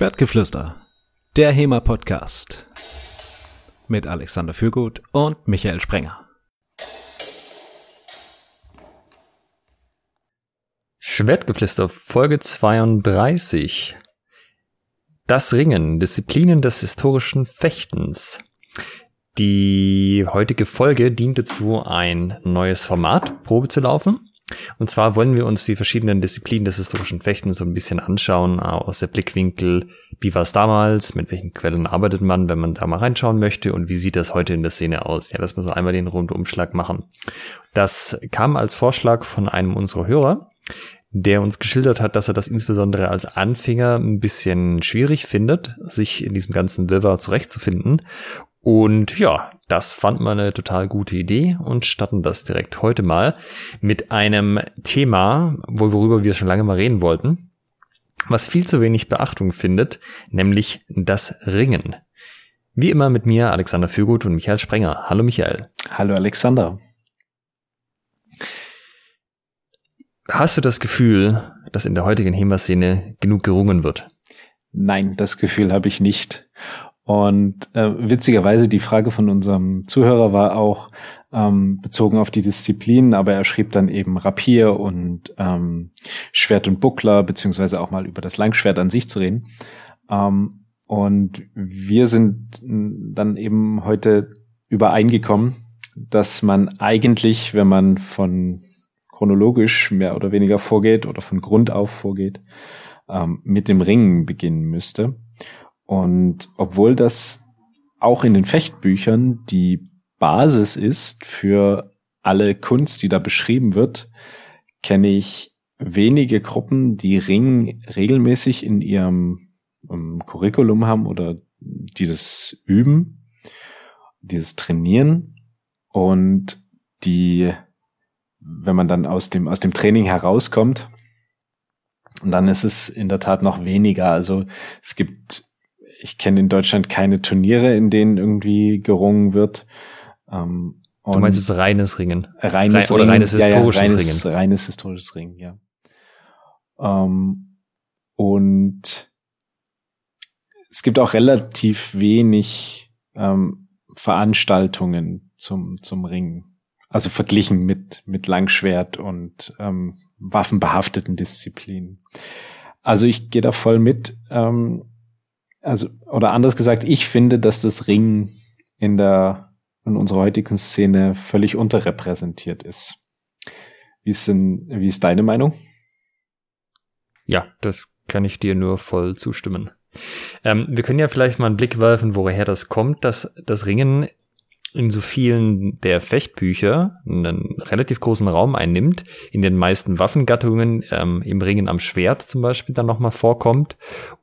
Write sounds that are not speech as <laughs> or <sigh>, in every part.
Schwertgeflüster, der HEMA-Podcast mit Alexander Fürgut und Michael Sprenger. Schwertgeflüster, Folge 32. Das Ringen, Disziplinen des historischen Fechtens. Die heutige Folge dient dazu, ein neues Format Probe zu laufen. Und zwar wollen wir uns die verschiedenen Disziplinen des historischen Fechtens so ein bisschen anschauen, äh, aus der Blickwinkel, wie war es damals, mit welchen Quellen arbeitet man, wenn man da mal reinschauen möchte und wie sieht das heute in der Szene aus. Ja, dass wir so einmal den Rundumschlag machen. Das kam als Vorschlag von einem unserer Hörer, der uns geschildert hat, dass er das insbesondere als Anfänger ein bisschen schwierig findet, sich in diesem ganzen Wirrwarr zurechtzufinden und ja, das fand man eine total gute Idee und starten das direkt heute mal mit einem Thema, worüber wir schon lange mal reden wollten, was viel zu wenig Beachtung findet, nämlich das Ringen. Wie immer mit mir, Alexander Fürgut und Michael Sprenger. Hallo Michael. Hallo Alexander. Hast du das Gefühl, dass in der heutigen HEMA-Szene genug gerungen wird? Nein, das Gefühl habe ich nicht. Und äh, witzigerweise die Frage von unserem Zuhörer war auch ähm, bezogen auf die Disziplinen, aber er schrieb dann eben Rapier und ähm, Schwert und Buckler, beziehungsweise auch mal über das Langschwert an sich zu reden. Ähm, und wir sind dann eben heute übereingekommen, dass man eigentlich, wenn man von chronologisch mehr oder weniger vorgeht oder von Grund auf vorgeht, ähm, mit dem Ringen beginnen müsste. Und obwohl das auch in den Fechtbüchern die Basis ist für alle Kunst, die da beschrieben wird, kenne ich wenige Gruppen, die Ring regelmäßig in ihrem um, Curriculum haben oder dieses Üben, dieses Trainieren und die, wenn man dann aus dem, aus dem Training herauskommt, dann ist es in der Tat noch weniger. Also es gibt ich kenne in Deutschland keine Turniere, in denen irgendwie gerungen wird. Ähm, du meinst jetzt reines Ringen? Reines Rein, Oder reines historisches ja, ja, reines, Ringen? Reines historisches Ringen, ja. Ähm, und es gibt auch relativ wenig ähm, Veranstaltungen zum, zum Ringen. Also verglichen mit, mit Langschwert und ähm, waffenbehafteten Disziplinen. Also ich gehe da voll mit. Ähm, also, oder anders gesagt, ich finde, dass das Ringen in der, in unserer heutigen Szene völlig unterrepräsentiert ist. Wie ist denn, wie ist deine Meinung? Ja, das kann ich dir nur voll zustimmen. Ähm, wir können ja vielleicht mal einen Blick werfen, woher das kommt, dass das Ringen in so vielen der Fechtbücher einen relativ großen Raum einnimmt, in den meisten Waffengattungen ähm, im Ringen am Schwert zum Beispiel dann nochmal vorkommt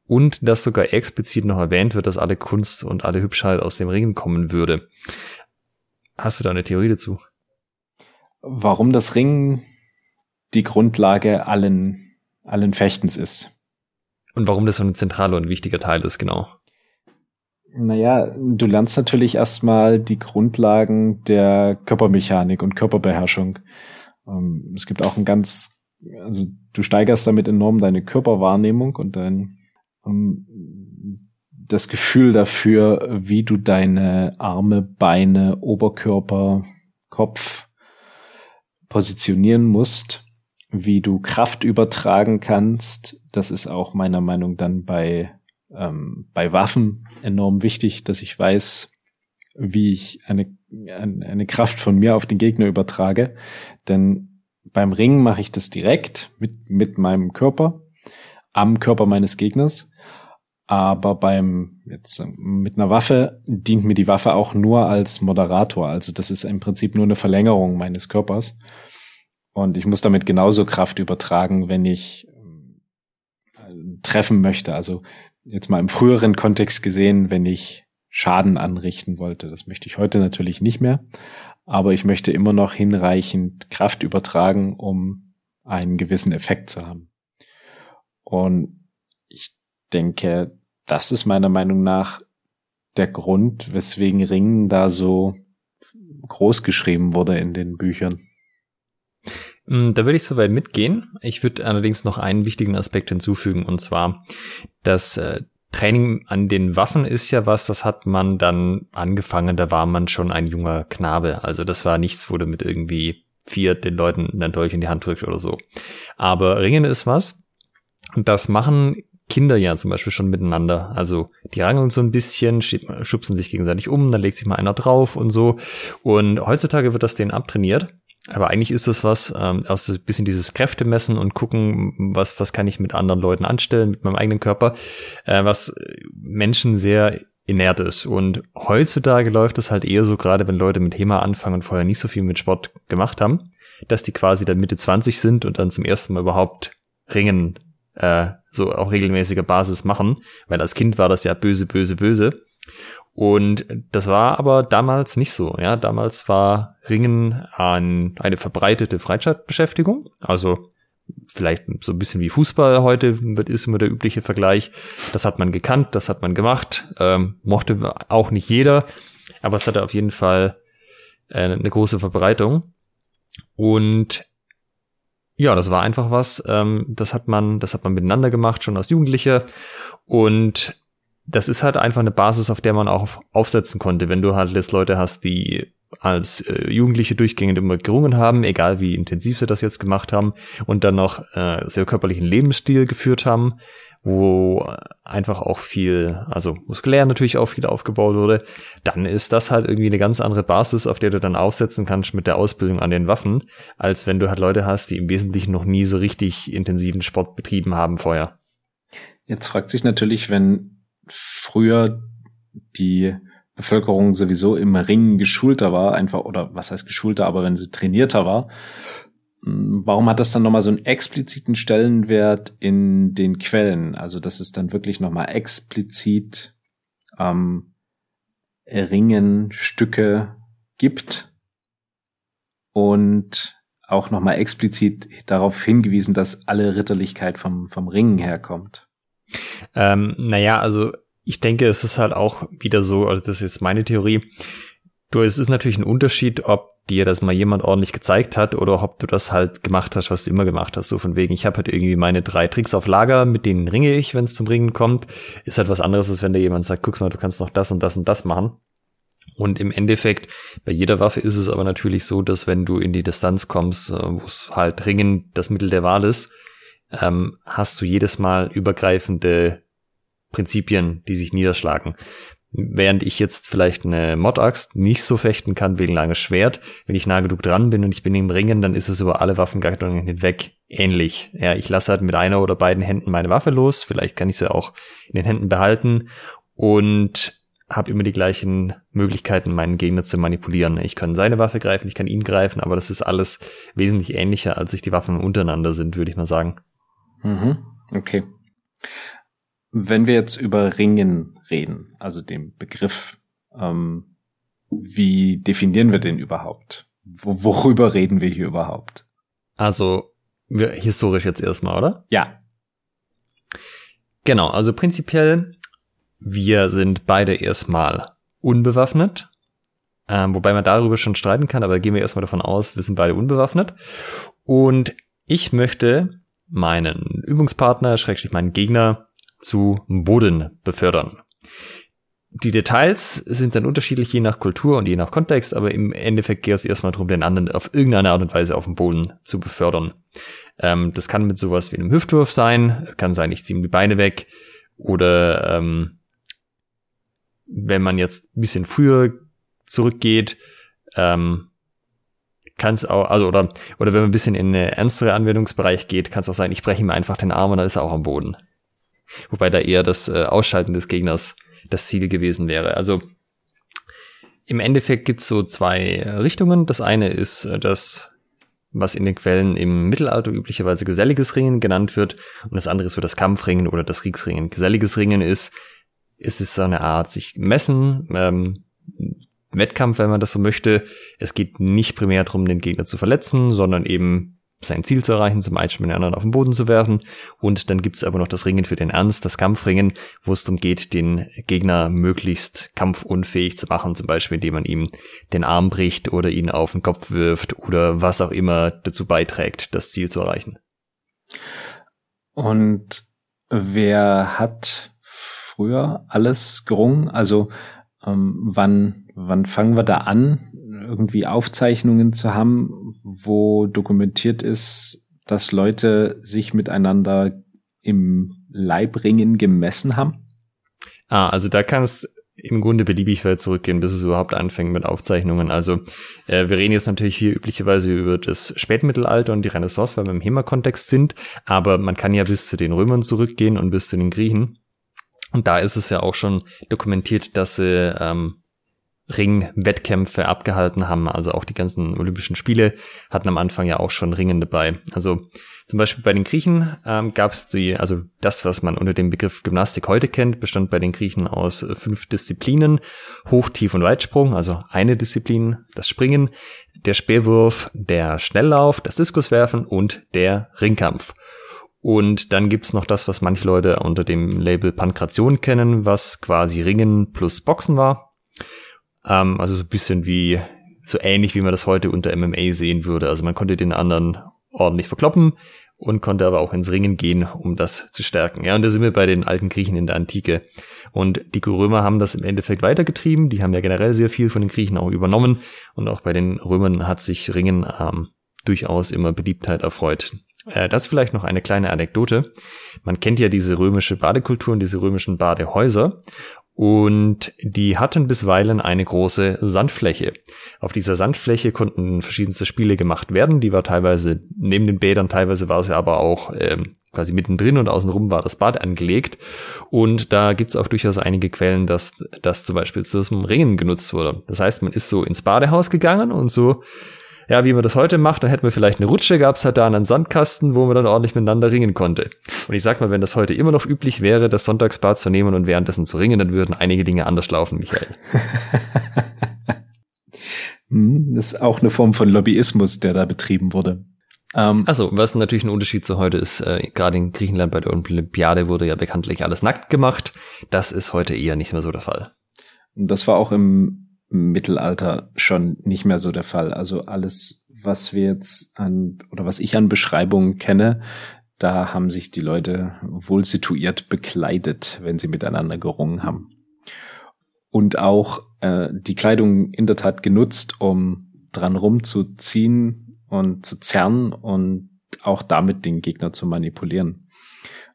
und dass sogar explizit noch erwähnt wird, dass alle Kunst und alle Hübschheit aus dem Ringen kommen würde. Hast du da eine Theorie dazu? Warum das Ringen die Grundlage allen, allen Fechtens ist. Und warum das so ein zentraler und wichtiger Teil ist, genau. Naja, du lernst natürlich erstmal die Grundlagen der Körpermechanik und Körperbeherrschung. Ähm, es gibt auch ein ganz, also du steigerst damit enorm deine Körperwahrnehmung und dein das Gefühl dafür, wie du deine Arme, Beine, Oberkörper, Kopf positionieren musst, wie du Kraft übertragen kannst. Das ist auch meiner Meinung dann bei ähm, bei Waffen enorm wichtig, dass ich weiß, wie ich eine, eine Kraft von mir auf den Gegner übertrage. Denn beim Ringen mache ich das direkt mit, mit meinem Körper, am Körper meines Gegners. Aber beim, jetzt mit einer Waffe dient mir die Waffe auch nur als Moderator. Also das ist im Prinzip nur eine Verlängerung meines Körpers. Und ich muss damit genauso Kraft übertragen, wenn ich äh, treffen möchte. Also jetzt mal im früheren Kontext gesehen, wenn ich Schaden anrichten wollte. Das möchte ich heute natürlich nicht mehr, aber ich möchte immer noch hinreichend Kraft übertragen, um einen gewissen Effekt zu haben. Und ich denke, das ist meiner Meinung nach der Grund, weswegen Ringen da so groß geschrieben wurde in den Büchern. Mm, da würde ich soweit mitgehen. Ich würde allerdings noch einen wichtigen Aspekt hinzufügen, und zwar, dass äh, Training an den Waffen ist ja was, das hat man dann angefangen, da war man schon ein junger Knabe. Also das war nichts, wo du mit irgendwie vier den Leuten dann Dolch in die Hand drückst oder so. Aber Ringen ist was. Und das machen Kinder ja zum Beispiel schon miteinander. Also die rangeln so ein bisschen, schubsen sich gegenseitig um, dann legt sich mal einer drauf und so. Und heutzutage wird das denen abtrainiert. Aber eigentlich ist das was, ähm, auch so ein bisschen dieses Kräftemessen und gucken, was, was kann ich mit anderen Leuten anstellen, mit meinem eigenen Körper, äh, was Menschen sehr inert ist. Und heutzutage läuft es halt eher so, gerade wenn Leute mit HEMA anfangen und vorher nicht so viel mit Sport gemacht haben, dass die quasi dann Mitte 20 sind und dann zum ersten Mal überhaupt Ringen äh, so auf regelmäßiger Basis machen, weil als Kind war das ja böse, böse, böse. Und das war aber damals nicht so. Ja, damals war Ringen ein, eine verbreitete Freizeitbeschäftigung. Also vielleicht so ein bisschen wie Fußball heute wird ist immer der übliche Vergleich. Das hat man gekannt, das hat man gemacht, ähm, mochte auch nicht jeder, aber es hatte auf jeden Fall äh, eine große Verbreitung. Und ja, das war einfach was. Ähm, das hat man, das hat man miteinander gemacht, schon als Jugendliche. Und das ist halt einfach eine Basis, auf der man auch aufsetzen konnte. Wenn du halt jetzt Leute hast, die als äh, Jugendliche durchgängig immer gerungen haben, egal wie intensiv sie das jetzt gemacht haben, und dann noch äh, sehr körperlichen Lebensstil geführt haben, wo einfach auch viel, also muskulär natürlich auch viel aufgebaut wurde, dann ist das halt irgendwie eine ganz andere Basis, auf der du dann aufsetzen kannst mit der Ausbildung an den Waffen, als wenn du halt Leute hast, die im Wesentlichen noch nie so richtig intensiven Sport betrieben haben vorher. Jetzt fragt sich natürlich, wenn früher die Bevölkerung sowieso im Ringen geschulter war, einfach, oder was heißt geschulter, aber wenn sie trainierter war, warum hat das dann nochmal so einen expliziten Stellenwert in den Quellen? Also, dass es dann wirklich nochmal explizit ähm, Ringenstücke gibt und auch nochmal explizit darauf hingewiesen, dass alle Ritterlichkeit vom, vom Ringen herkommt. Ähm, naja, also ich denke, es ist halt auch wieder so, also das ist jetzt meine Theorie. Du, es ist natürlich ein Unterschied, ob dir das mal jemand ordentlich gezeigt hat oder ob du das halt gemacht hast, was du immer gemacht hast. So von wegen, ich habe halt irgendwie meine drei Tricks auf Lager, mit denen ringe ich, wenn es zum Ringen kommt. Ist halt was anderes, als wenn dir jemand sagt, guck mal, du kannst noch das und das und das machen. Und im Endeffekt, bei jeder Waffe ist es aber natürlich so, dass wenn du in die Distanz kommst, äh, wo es halt Ringen das Mittel der Wahl ist, ähm, hast du jedes Mal übergreifende Prinzipien, die sich niederschlagen. Während ich jetzt vielleicht eine Mod-Axt nicht so fechten kann wegen langes Schwert, wenn ich nah genug dran bin und ich bin im Ringen, dann ist es über alle Waffengattungen hinweg ähnlich. Ja, ich lasse halt mit einer oder beiden Händen meine Waffe los, vielleicht kann ich sie auch in den Händen behalten und habe immer die gleichen Möglichkeiten, meinen Gegner zu manipulieren. Ich kann seine Waffe greifen, ich kann ihn greifen, aber das ist alles wesentlich ähnlicher, als sich die Waffen untereinander sind, würde ich mal sagen. Mhm. Okay. Wenn wir jetzt über Ringen reden, also dem Begriff, ähm, wie definieren wir den überhaupt? Wo, worüber reden wir hier überhaupt? Also wir, historisch jetzt erstmal, oder? Ja. Genau, also prinzipiell, wir sind beide erstmal unbewaffnet. Ähm, wobei man darüber schon streiten kann, aber gehen wir erstmal davon aus, wir sind beide unbewaffnet. Und ich möchte meinen Übungspartner, schrägstrich meinen Gegner, zu Boden befördern. Die Details sind dann unterschiedlich je nach Kultur und je nach Kontext, aber im Endeffekt geht es erstmal darum, den anderen auf irgendeine Art und Weise auf dem Boden zu befördern. Ähm, das kann mit sowas wie einem Hüftwurf sein, kann sein, ich ziehe ihm die Beine weg, oder ähm, wenn man jetzt ein bisschen früher zurückgeht, ähm, kann es auch, also oder, oder wenn man ein bisschen in eine ernstere Anwendungsbereich geht, kann es auch sein, ich breche ihm einfach den Arm und dann ist er auch am Boden. Wobei da eher das äh, Ausschalten des Gegners das Ziel gewesen wäre. Also im Endeffekt gibt's so zwei Richtungen. Das eine ist äh, das, was in den Quellen im Mittelalter üblicherweise geselliges Ringen genannt wird, und das andere ist so das Kampfringen oder das Kriegsringen. Geselliges Ringen ist, ist es so eine Art sich messen, ähm, Wettkampf, wenn man das so möchte. Es geht nicht primär darum, den Gegner zu verletzen, sondern eben sein Ziel zu erreichen, zum Beispiel den anderen auf den Boden zu werfen. Und dann gibt's aber noch das Ringen für den Ernst, das Kampfringen, wo es darum geht, den Gegner möglichst kampfunfähig zu machen, zum Beispiel indem man ihm den Arm bricht oder ihn auf den Kopf wirft oder was auch immer dazu beiträgt, das Ziel zu erreichen. Und wer hat früher alles gerungen? Also ähm, wann, wann fangen wir da an, irgendwie Aufzeichnungen zu haben, wo dokumentiert ist, dass Leute sich miteinander im Leibringen gemessen haben? Ah, also da kannst im Grunde beliebig weit zurückgehen, bis es überhaupt anfängt mit Aufzeichnungen. Also äh, wir reden jetzt natürlich hier üblicherweise über das Spätmittelalter und die Renaissance, weil wir im HEMA-Kontext sind, aber man kann ja bis zu den Römern zurückgehen und bis zu den Griechen. Und da ist es ja auch schon dokumentiert, dass sie ähm, Ringwettkämpfe abgehalten haben. Also auch die ganzen Olympischen Spiele hatten am Anfang ja auch schon Ringen dabei. Also zum Beispiel bei den Griechen ähm, gab es die, also das, was man unter dem Begriff Gymnastik heute kennt, bestand bei den Griechen aus fünf Disziplinen. Hoch, Tief und Weitsprung, also eine Disziplin, das Springen, der Speerwurf, der Schnelllauf, das Diskuswerfen und der Ringkampf. Und dann gibt's noch das, was manche Leute unter dem Label Pankration kennen, was quasi Ringen plus Boxen war. Ähm, also so ein bisschen wie, so ähnlich wie man das heute unter MMA sehen würde. Also man konnte den anderen ordentlich verkloppen und konnte aber auch ins Ringen gehen, um das zu stärken. Ja, und da sind wir bei den alten Griechen in der Antike. Und die Römer haben das im Endeffekt weitergetrieben. Die haben ja generell sehr viel von den Griechen auch übernommen. Und auch bei den Römern hat sich Ringen ähm, durchaus immer Beliebtheit erfreut. Äh, das vielleicht noch eine kleine Anekdote. Man kennt ja diese römische Badekultur und diese römischen Badehäuser. Und die hatten bisweilen eine große Sandfläche. Auf dieser Sandfläche konnten verschiedenste Spiele gemacht werden. Die war teilweise neben den Bädern, teilweise war sie aber auch ähm, quasi mittendrin und außenrum war das Bad angelegt. Und da gibt's auch durchaus einige Quellen, dass das zum Beispiel zum Ringen genutzt wurde. Das heißt, man ist so ins Badehaus gegangen und so ja, wie man das heute macht, dann hätten wir vielleicht eine Rutsche, gab's halt da einen Sandkasten, wo man dann ordentlich miteinander ringen konnte. Und ich sag mal, wenn das heute immer noch üblich wäre, das Sonntagsbad zu nehmen und währenddessen zu ringen, dann würden einige Dinge anders laufen, Michael. <laughs> Hm, das ist auch eine Form von Lobbyismus, der da betrieben wurde. Ähm, also, was natürlich ein Unterschied zu heute ist, äh, gerade in Griechenland bei der Olympiade wurde ja bekanntlich alles nackt gemacht. Das ist heute eher nicht mehr so der Fall. Das war auch im Mittelalter schon nicht mehr so der Fall. Also alles, was wir jetzt an oder was ich an Beschreibungen kenne, da haben sich die Leute wohl situiert bekleidet, wenn sie miteinander gerungen haben. Und auch äh, die Kleidung in der Tat genutzt, um dran rumzuziehen und zu zerren und auch damit den Gegner zu manipulieren.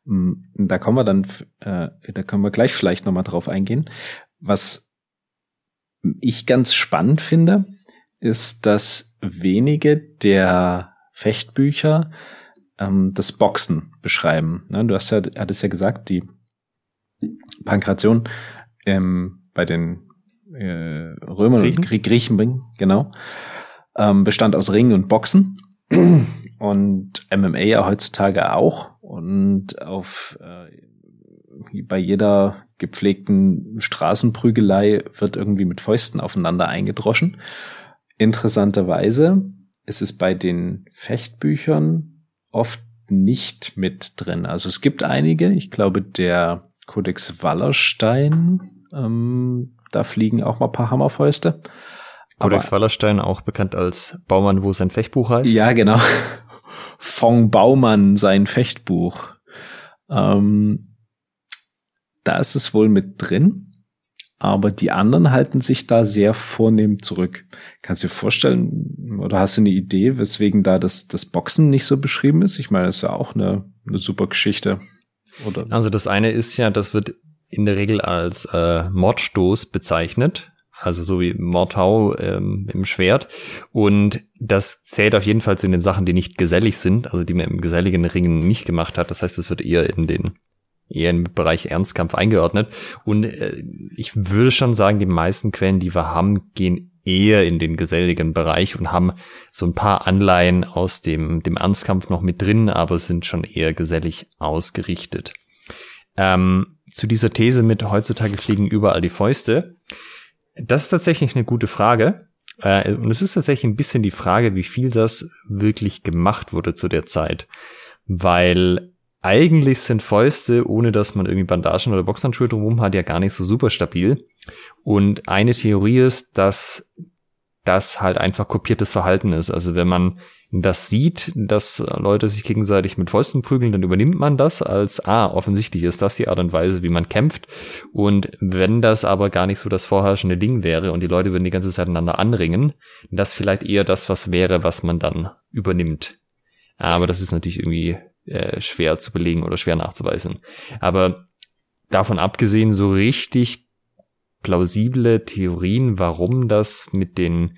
Mm, da kommen wir dann, äh, da können wir gleich vielleicht nochmal drauf eingehen. Was ich ganz spannend finde, ist, dass wenige der Fechtbücher ähm, das Boxen beschreiben. Ne, du hast ja, hattest ja gesagt, die Pankration ähm, bei den äh, Römern Griechen? und Griechen, genau, ähm, bestand aus Ringen und Boxen und MMA ja heutzutage auch und auf äh, bei jeder gepflegten Straßenprügelei wird irgendwie mit Fäusten aufeinander eingedroschen. Interessanterweise ist es bei den Fechtbüchern oft nicht mit drin. Also es gibt einige, ich glaube der Codex Wallerstein, ähm, da fliegen auch mal ein paar Hammerfäuste. Codex Aber, Wallerstein, auch bekannt als Baumann, wo sein Fechtbuch heißt. Ja, genau. <laughs> Von Baumann sein Fechtbuch. Ähm, da ist es wohl mit drin. Aber die anderen halten sich da sehr vornehm zurück. Kannst du dir vorstellen, oder hast du eine Idee, weswegen da das, das Boxen nicht so beschrieben ist? Ich meine, das ist ja auch eine, eine super Geschichte. Oder? Also das eine ist ja, das wird in der Regel als äh, Mordstoß bezeichnet. Also so wie Mordhau ähm, im Schwert. Und das zählt auf jeden Fall zu den Sachen, die nicht gesellig sind, also die man im geselligen Ringen nicht gemacht hat. Das heißt, es wird eher in den eher im Bereich Ernstkampf eingeordnet. Und äh, ich würde schon sagen, die meisten Quellen, die wir haben, gehen eher in den geselligen Bereich und haben so ein paar Anleihen aus dem, dem Ernstkampf noch mit drin, aber sind schon eher gesellig ausgerichtet. Ähm, zu dieser These mit heutzutage fliegen überall die Fäuste. Das ist tatsächlich eine gute Frage. Äh, und es ist tatsächlich ein bisschen die Frage, wie viel das wirklich gemacht wurde zu der Zeit. Weil eigentlich sind Fäuste, ohne dass man irgendwie Bandagen oder Boxhandschuhe drumherum hat, ja gar nicht so super stabil. Und eine Theorie ist, dass das halt einfach kopiertes Verhalten ist. Also wenn man das sieht, dass Leute sich gegenseitig mit Fäusten prügeln, dann übernimmt man das als, ah, offensichtlich ist das die Art und Weise, wie man kämpft. Und wenn das aber gar nicht so das vorherrschende Ding wäre und die Leute würden die ganze Zeit einander anringen, das vielleicht eher das, was wäre, was man dann übernimmt. Aber das ist natürlich irgendwie äh, schwer zu belegen oder schwer nachzuweisen. Aber davon abgesehen, so richtig plausible Theorien, warum das mit den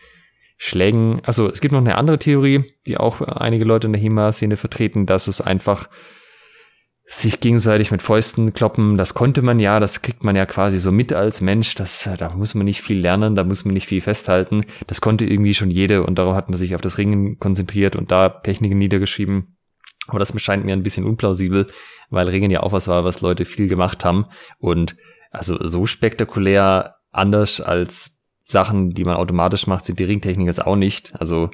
Schlägen, also es gibt noch eine andere Theorie, die auch einige Leute in der HEMA-Szene vertreten, dass es einfach sich gegenseitig mit Fäusten kloppen, das konnte man ja, das kriegt man ja quasi so mit als Mensch, das, da muss man nicht viel lernen, da muss man nicht viel festhalten, das konnte irgendwie schon jede und darauf hat man sich auf das Ringen konzentriert und da Techniken niedergeschrieben. Aber das scheint mir ein bisschen unplausibel, weil Ringen ja auch was war, was Leute viel gemacht haben und also so spektakulär anders als Sachen, die man automatisch macht, sind die Ringtechnik jetzt auch nicht. Also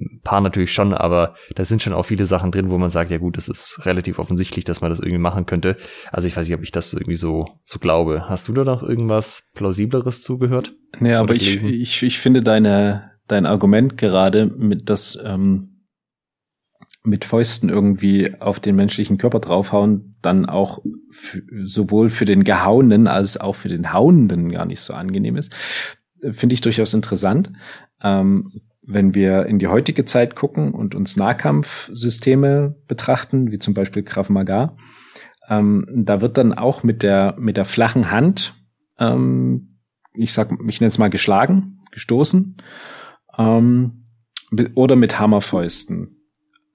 ein paar natürlich schon, aber da sind schon auch viele Sachen drin, wo man sagt, ja gut, es ist relativ offensichtlich, dass man das irgendwie machen könnte. Also ich weiß nicht, ob ich das irgendwie so, so glaube. Hast du da noch irgendwas plausibleres zugehört? Nee, aber ich, ich, ich finde deine, dein Argument gerade mit, das ähm, mit Fäusten irgendwie auf den menschlichen Körper draufhauen, dann auch sowohl für den Gehauenen als auch für den Hauenden gar nicht so angenehm ist, finde ich durchaus interessant. Ähm, wenn wir in die heutige Zeit gucken und uns Nahkampfsysteme betrachten, wie zum Beispiel Krav Maga, ähm, da wird dann auch mit der, mit der flachen Hand, ähm, ich sag, ich nenne es mal geschlagen, gestoßen, ähm, oder mit Hammerfäusten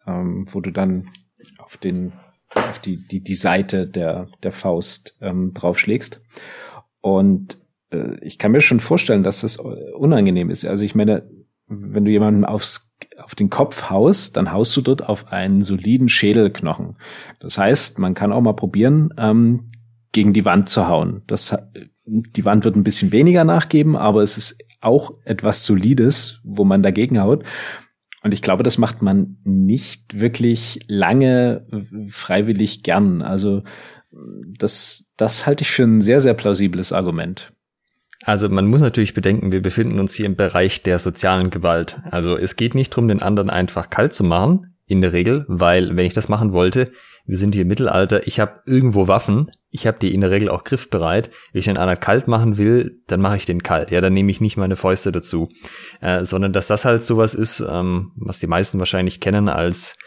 ähm, wo du dann auf den auf die die die Seite der der Faust ähm, draufschlägst und äh, ich kann mir schon vorstellen, dass das unangenehm ist. Also ich meine, wenn du jemanden aufs auf den Kopf haust, dann haust du dort auf einen soliden Schädelknochen. Das heißt, man kann auch mal probieren, ähm, gegen die Wand zu hauen. Das, die Wand wird ein bisschen weniger nachgeben, aber es ist auch etwas Solides, wo man dagegen haut. Und ich glaube, das macht man nicht wirklich lange freiwillig gern. Also das, das halte ich für ein sehr, sehr plausibles Argument. Also man muss natürlich bedenken, wir befinden uns hier im Bereich der sozialen Gewalt. Also es geht nicht darum, den anderen einfach kalt zu machen, in der Regel, weil wenn ich das machen wollte, wir sind hier im Mittelalter, ich habe irgendwo Waffen, ich habe die in der Regel auch griffbereit. Wenn ich den anderen kalt machen will, dann mache ich den kalt. Ja, dann nehme ich nicht meine Fäuste dazu. Äh, sondern dass das halt sowas ist, ähm, was die meisten wahrscheinlich kennen als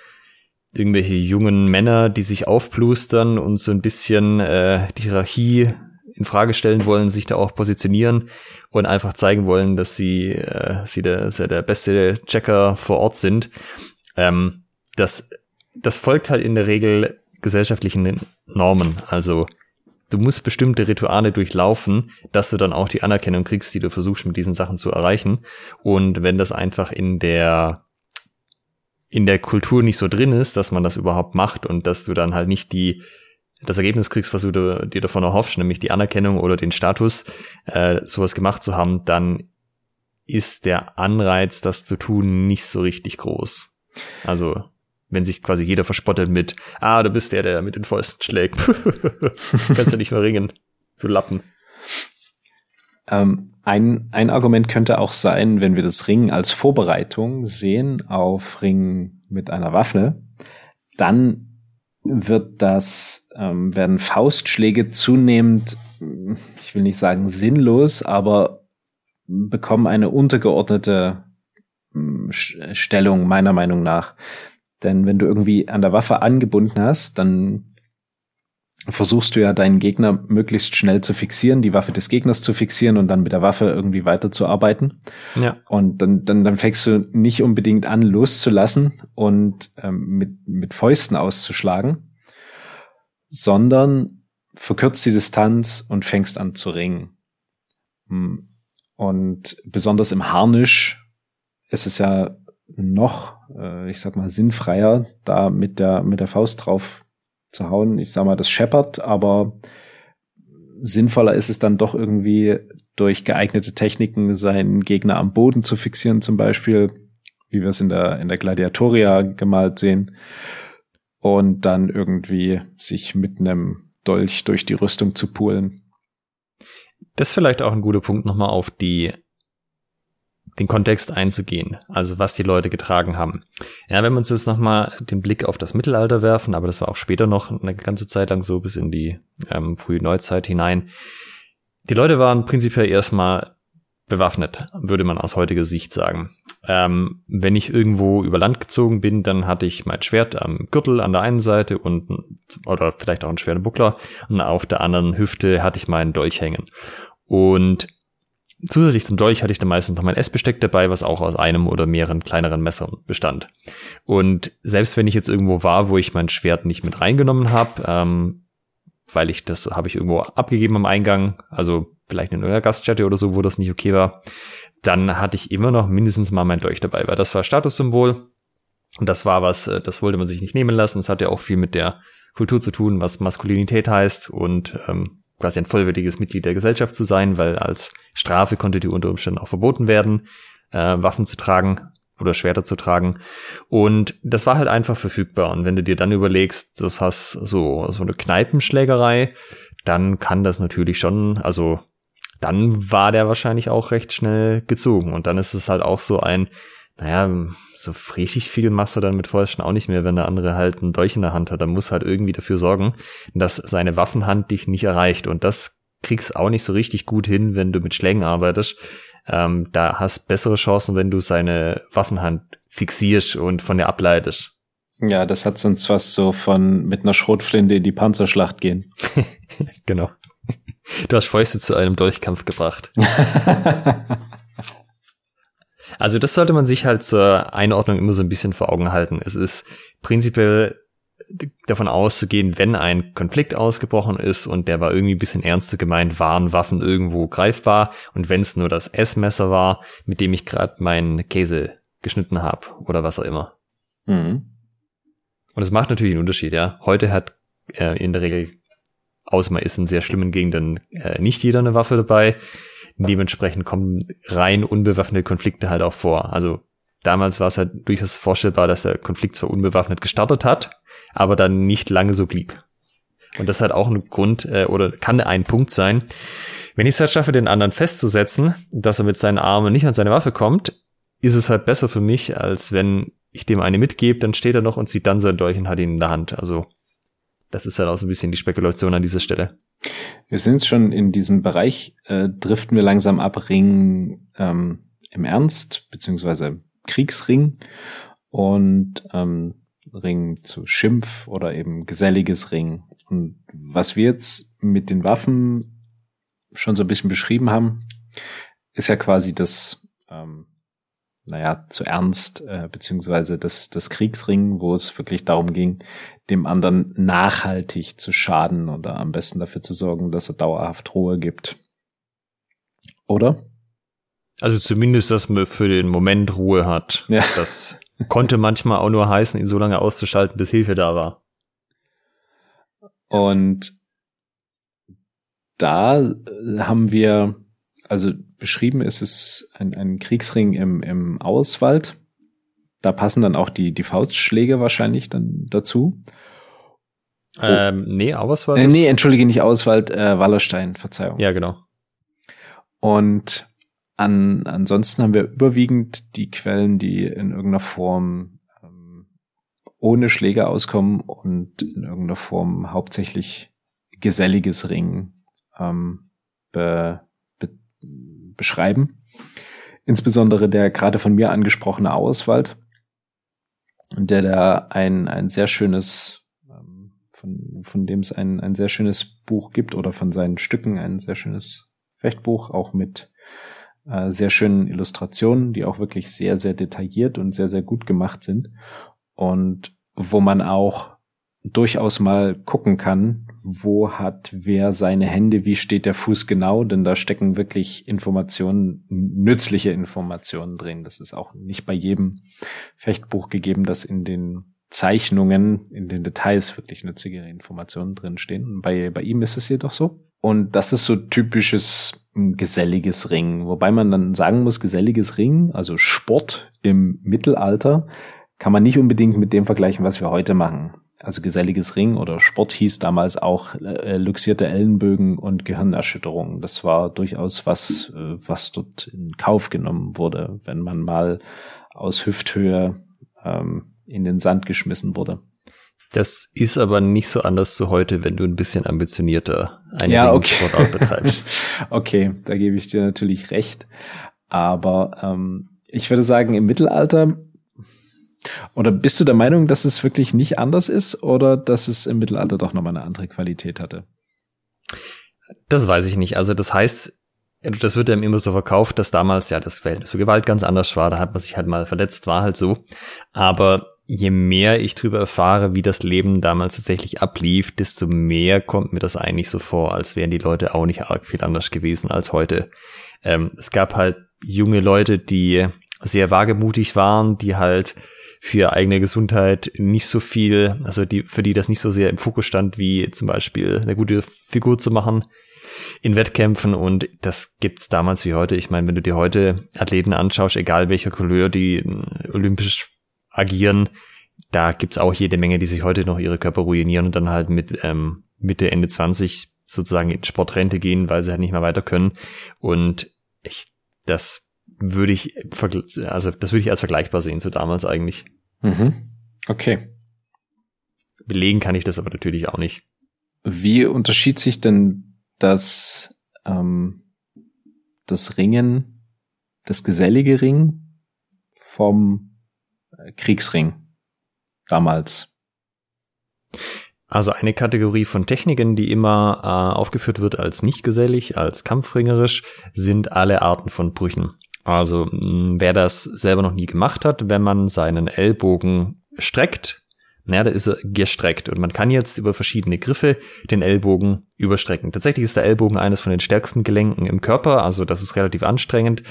irgendwelche jungen Männer, die sich aufplustern und so ein bisschen äh, die Hierarchie in Frage stellen wollen, sich da auch positionieren und einfach zeigen wollen, dass sie, äh, sie der, der beste Checker vor Ort sind. Ähm, das das folgt halt in der Regel gesellschaftlichen Normen. Also du musst bestimmte Rituale durchlaufen, dass du dann auch die Anerkennung kriegst, die du versuchst mit diesen Sachen zu erreichen. Und wenn das einfach in der in der Kultur nicht so drin ist, dass man das überhaupt macht und dass du dann halt nicht die das Ergebnis kriegst, was du dir davon erhoffst, nämlich die Anerkennung oder den Status, äh, sowas gemacht zu haben, dann ist der Anreiz, das zu tun, nicht so richtig groß. Also wenn sich quasi jeder verspottet mit, ah, du bist der, der mit den Fäusten schlägt. <laughs> Kannst du nicht mehr ringen, du Lappen. Ähm, ein, ein Argument könnte auch sein, wenn wir das Ringen als Vorbereitung sehen auf Ringen mit einer Waffe, dann wird das, ähm, werden Faustschläge zunehmend, ich will nicht sagen sinnlos, aber bekommen eine untergeordnete hm, Stellung meiner Meinung nach. Denn wenn du irgendwie an der Waffe angebunden hast, dann versuchst du ja deinen Gegner möglichst schnell zu fixieren, die Waffe des Gegners zu fixieren und dann mit der Waffe irgendwie weiterzuarbeiten. Ja. Und dann, dann, dann fängst du nicht unbedingt an, loszulassen und ähm, mit, mit Fäusten auszuschlagen, sondern verkürzt die Distanz und fängst an zu ringen. Hm. Und besonders im Harnisch ist es ja noch, äh, ich sag mal, sinnfreier, da mit der, mit der Faust drauf zu hauen. Ich sag mal, das scheppert, aber sinnvoller ist es dann doch irgendwie durch geeignete Techniken seinen Gegner am Boden zu fixieren, zum Beispiel, wie wir es in der, in der Gladiatoria gemalt sehen, und dann irgendwie sich mit einem Dolch durch die Rüstung zu poolen. Das ist vielleicht auch ein guter Punkt nochmal auf die den Kontext einzugehen, also was die Leute getragen haben. Ja, wenn wir uns jetzt nochmal den Blick auf das Mittelalter werfen, aber das war auch später noch eine ganze Zeit lang so bis in die ähm, frühe Neuzeit hinein. Die Leute waren prinzipiell erstmal bewaffnet, würde man aus heutiger Sicht sagen. Ähm, wenn ich irgendwo über Land gezogen bin, dann hatte ich mein Schwert am Gürtel an der einen Seite und oder vielleicht auch ein schwerer Buckler und auf der anderen Hüfte hatte ich meinen Dolch hängen. Und zusätzlich zum Dolch hatte ich dann meistens noch mein Essbesteck dabei, was auch aus einem oder mehreren kleineren Messern bestand. Und selbst wenn ich jetzt irgendwo war, wo ich mein Schwert nicht mit reingenommen habe, ähm, weil ich das habe ich irgendwo abgegeben am Eingang, also vielleicht in einer Gaststätte oder so, wo das nicht okay war, dann hatte ich immer noch mindestens mal mein Dolch dabei, weil das war Statussymbol und das war was, äh, das wollte man sich nicht nehmen lassen. Es hat ja auch viel mit der Kultur zu tun, was Maskulinität heißt und ähm, quasi ein vollwertiges Mitglied der Gesellschaft zu sein, weil als Strafe konnte die unter Umständen auch verboten werden, äh, Waffen zu tragen oder Schwerter zu tragen. Und das war halt einfach verfügbar. Und wenn du dir dann überlegst, das hast so, so eine Kneipenschlägerei, dann kann das natürlich schon, also dann war der wahrscheinlich auch recht schnell gezogen. Und dann ist es halt auch so ein, naja, so richtig viel machst du dann mit Fäusten auch nicht mehr, wenn der andere halt einen Dolch in der Hand hat. Dann muss halt irgendwie dafür sorgen, dass seine Waffenhand dich nicht erreicht. Und das kriegst auch nicht so richtig gut hin, wenn du mit Schlägen arbeitest. Ähm, da hast bessere Chancen, wenn du seine Waffenhand fixierst und von der ableitest. Ja, das hat sonst was so von mit einer Schrotflinte in die Panzerschlacht gehen. <laughs> genau. Du hast Fäuste zu einem Dolchkampf gebracht. <laughs> also das sollte man sich halt zur Einordnung immer so ein bisschen vor Augen halten. Es ist prinzipiell davon auszugehen, wenn ein Konflikt ausgebrochen ist und der war irgendwie ein bisschen ernster gemeint, waren Waffen irgendwo greifbar und wenn es nur das Essmesser war, mit dem ich gerade meinen Käse geschnitten habe oder was auch immer. Mhm. Und es macht natürlich einen Unterschied, ja. Heute hat äh, in der Regel Außer man ist in sehr schlimmen Gegenden äh, nicht jeder eine Waffe dabei. Dementsprechend kommen rein unbewaffnete Konflikte halt auch vor. Also damals war es halt durchaus vorstellbar, dass der Konflikt zwar unbewaffnet gestartet hat, aber dann nicht lange so blieb. Und das hat auch ein Grund äh, oder kann ein Punkt sein. Wenn ich es halt schaffe, den anderen festzusetzen, dass er mit seinen Armen nicht an seine Waffe kommt, ist es halt besser für mich, als wenn ich dem eine mitgebe, dann steht er noch und zieht dann sein Dolch und hat ihn in der Hand. Also das ist halt auch so ein bisschen die Spekulation an dieser Stelle. Wir sind schon in diesem Bereich, äh, driften wir langsam ab, Ring ähm, im Ernst, beziehungsweise Kriegsring und ähm, Ring zu Schimpf oder eben geselliges Ring. Und was wir jetzt mit den Waffen schon so ein bisschen beschrieben haben, ist ja quasi das ähm, naja, zu ernst, äh, beziehungsweise das, das Kriegsring, wo es wirklich darum ging, dem anderen nachhaltig zu schaden oder am besten dafür zu sorgen, dass er dauerhaft Ruhe gibt. Oder? Also zumindest, dass man für den Moment Ruhe hat. Ja. Das konnte manchmal auch nur heißen, ihn so lange auszuschalten, bis Hilfe da war. Und da haben wir also beschrieben ist es ein, ein Kriegsring im, im Auswald. Da passen dann auch die, die Faustschläge wahrscheinlich dann dazu. Oh. Ähm, nee, Auswald. Äh, nee, entschuldige, nicht Auswald, äh, Wallerstein, Verzeihung. Ja, genau. Und an, ansonsten haben wir überwiegend die Quellen, die in irgendeiner Form ähm, ohne Schläge auskommen und in irgendeiner Form hauptsächlich geselliges Ringen ähm, be, beschreiben. Insbesondere der gerade von mir angesprochene Auswald, der da ein, ein sehr schönes, ähm, von, von dem es ein, ein sehr schönes Buch gibt oder von seinen Stücken ein sehr schönes Fechtbuch, auch mit äh, sehr schönen Illustrationen, die auch wirklich sehr, sehr detailliert und sehr, sehr gut gemacht sind. Und wo man auch durchaus mal gucken kann, wo hat wer seine Hände, wie steht der Fuß genau, denn da stecken wirklich Informationen, nützliche Informationen drin. Das ist auch nicht bei jedem Fechtbuch gegeben, dass in den Zeichnungen, in den Details wirklich nützliche Informationen drinstehen. Bei, bei ihm ist es jedoch so. Und das ist so typisches geselliges Ringen, wobei man dann sagen muss, geselliges Ringen, also Sport im Mittelalter, kann man nicht unbedingt mit dem vergleichen, was wir heute machen. Also geselliges Ring oder Sport hieß damals auch äh, luxierte Ellenbögen und Gehirnerschütterungen. Das war durchaus was, äh, was dort in Kauf genommen wurde, wenn man mal aus Hüfthöhe ähm, in den Sand geschmissen wurde. Das ist aber nicht so anders zu heute, wenn du ein bisschen ambitionierter einen ja, okay. Sportart betreibst. <laughs> okay, da gebe ich dir natürlich recht. Aber ähm, ich würde sagen, im Mittelalter oder bist du der Meinung, dass es wirklich nicht anders ist oder dass es im Mittelalter doch nochmal eine andere Qualität hatte? Das weiß ich nicht. Also das heißt, das wird einem immer so verkauft, dass damals ja das Verhältnis zur Gewalt ganz anders war. Da hat man sich halt mal verletzt, war halt so. Aber je mehr ich darüber erfahre, wie das Leben damals tatsächlich ablief, desto mehr kommt mir das eigentlich so vor, als wären die Leute auch nicht arg viel anders gewesen als heute. Ähm, es gab halt junge Leute, die sehr wagemutig waren, die halt für eigene Gesundheit nicht so viel, also die, für die das nicht so sehr im Fokus stand, wie zum Beispiel eine gute Figur zu machen in Wettkämpfen und das gibt's damals wie heute. Ich meine, wenn du dir heute Athleten anschaust, egal welcher Couleur, die olympisch agieren, da gibt's auch jede Menge, die sich heute noch ihre Körper ruinieren und dann halt mit ähm, Mitte, Ende 20 sozusagen in Sportrente gehen, weil sie halt nicht mehr weiter können. Und ich, das würde ich, also das würde ich als vergleichbar sehen zu damals eigentlich. Mhm. Okay. Belegen kann ich das aber natürlich auch nicht. Wie unterschied sich denn das, ähm, das Ringen, das gesellige Ringen vom Kriegsring damals? Also eine Kategorie von Techniken, die immer äh, aufgeführt wird als nicht gesellig, als kampfringerisch, sind alle Arten von Brüchen. Also wer das selber noch nie gemacht hat, wenn man seinen Ellbogen streckt, naja, da ist er gestreckt und man kann jetzt über verschiedene Griffe den Ellbogen überstrecken. Tatsächlich ist der Ellbogen eines von den stärksten Gelenken im Körper, also das ist relativ anstrengend,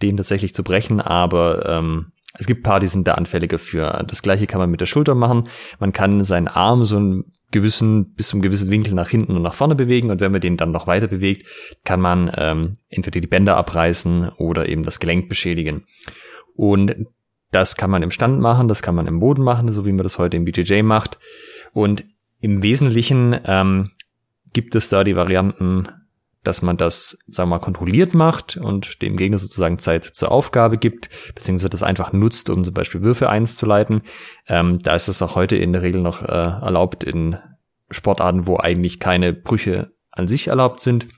den tatsächlich zu brechen, aber ähm, es gibt paar, die sind da anfälliger für. Das gleiche kann man mit der Schulter machen. Man kann seinen Arm so ein gewissen, bis zum gewissen Winkel nach hinten und nach vorne bewegen und wenn man den dann noch weiter bewegt, kann man ähm, entweder die Bänder abreißen oder eben das Gelenk beschädigen. Und das kann man im Stand machen, das kann man im Boden machen, so wie man das heute im BJJ macht. Und im Wesentlichen ähm, gibt es da die Varianten dass man das, sagen wir mal, kontrolliert macht und dem Gegner sozusagen Zeit zur Aufgabe gibt, beziehungsweise das einfach nutzt, um zum Beispiel Würfe einzuleiten. Ähm, da ist es auch heute in der Regel noch äh, erlaubt in Sportarten, wo eigentlich keine Brüche an sich erlaubt sind.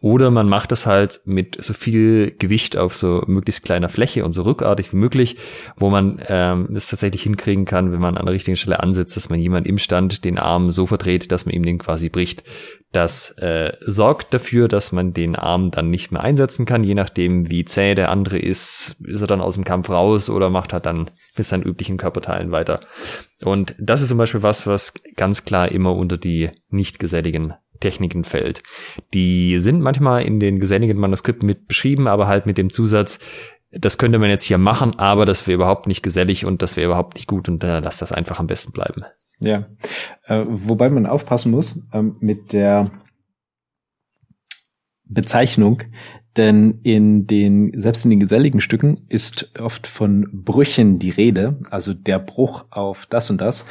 Oder man macht es halt mit so viel Gewicht auf so möglichst kleiner Fläche und so rückartig wie möglich, wo man ähm, es tatsächlich hinkriegen kann, wenn man an der richtigen Stelle ansetzt, dass man jemand im Stand den Arm so verdreht, dass man ihm den quasi bricht. Das äh, sorgt dafür, dass man den Arm dann nicht mehr einsetzen kann, je nachdem wie zäh der andere ist, ist er dann aus dem Kampf raus oder macht halt dann mit seinen üblichen Körperteilen weiter. Und das ist zum Beispiel was, was ganz klar immer unter die nicht geselligen Techniken fällt. Die sind manchmal in den geselligen Manuskripten mit beschrieben, aber halt mit dem Zusatz, das könnte man jetzt hier machen, aber das wäre überhaupt nicht gesellig und das wäre überhaupt nicht gut und äh, lass das einfach am besten bleiben. Ja, äh, wobei man aufpassen muss ähm, mit der Bezeichnung, denn in den, selbst in den geselligen Stücken ist oft von Brüchen die Rede, also der Bruch auf das und das.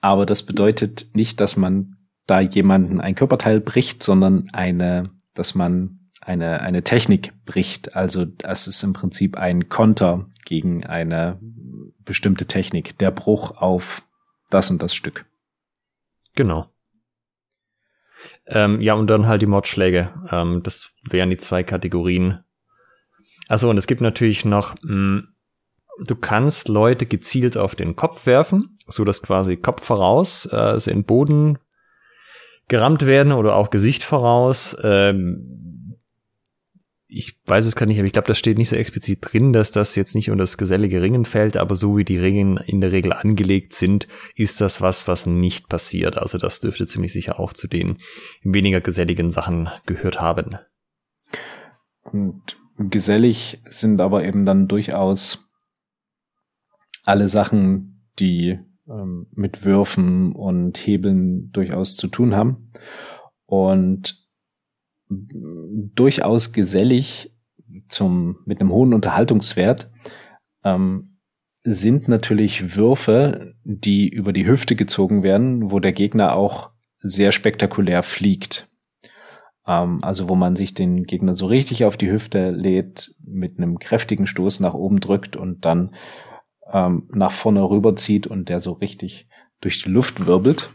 Aber das bedeutet nicht, dass man da jemanden ein Körperteil bricht, sondern eine, dass man eine, eine Technik bricht. Also das ist im Prinzip ein Konter gegen eine bestimmte Technik, der Bruch auf das und das Stück. Genau. Ähm, ja, und dann halt die Mordschläge. Ähm, das wären die zwei Kategorien. Also und es gibt natürlich noch, mh, hm, du kannst Leute gezielt auf den Kopf werfen, so dass quasi Kopf voraus, äh, also in Boden gerammt werden oder auch Gesicht voraus. Ähm, ich weiß es gar nicht, aber ich glaube, das steht nicht so explizit drin, dass das jetzt nicht unter das gesellige Ringen fällt, aber so wie die Ringen in der Regel angelegt sind, ist das was, was nicht passiert. Also das dürfte ziemlich sicher auch zu den weniger geselligen Sachen gehört haben. Und gesellig sind aber eben dann durchaus alle Sachen, die ähm, mit Würfen und Hebeln durchaus zu tun haben. Und durchaus gesellig zum, mit einem hohen Unterhaltungswert, ähm, sind natürlich Würfe, die über die Hüfte gezogen werden, wo der Gegner auch sehr spektakulär fliegt. Ähm, also wo man sich den Gegner so richtig auf die Hüfte lädt, mit einem kräftigen Stoß nach oben drückt und dann ähm, nach vorne rüberzieht und der so richtig durch die Luft wirbelt.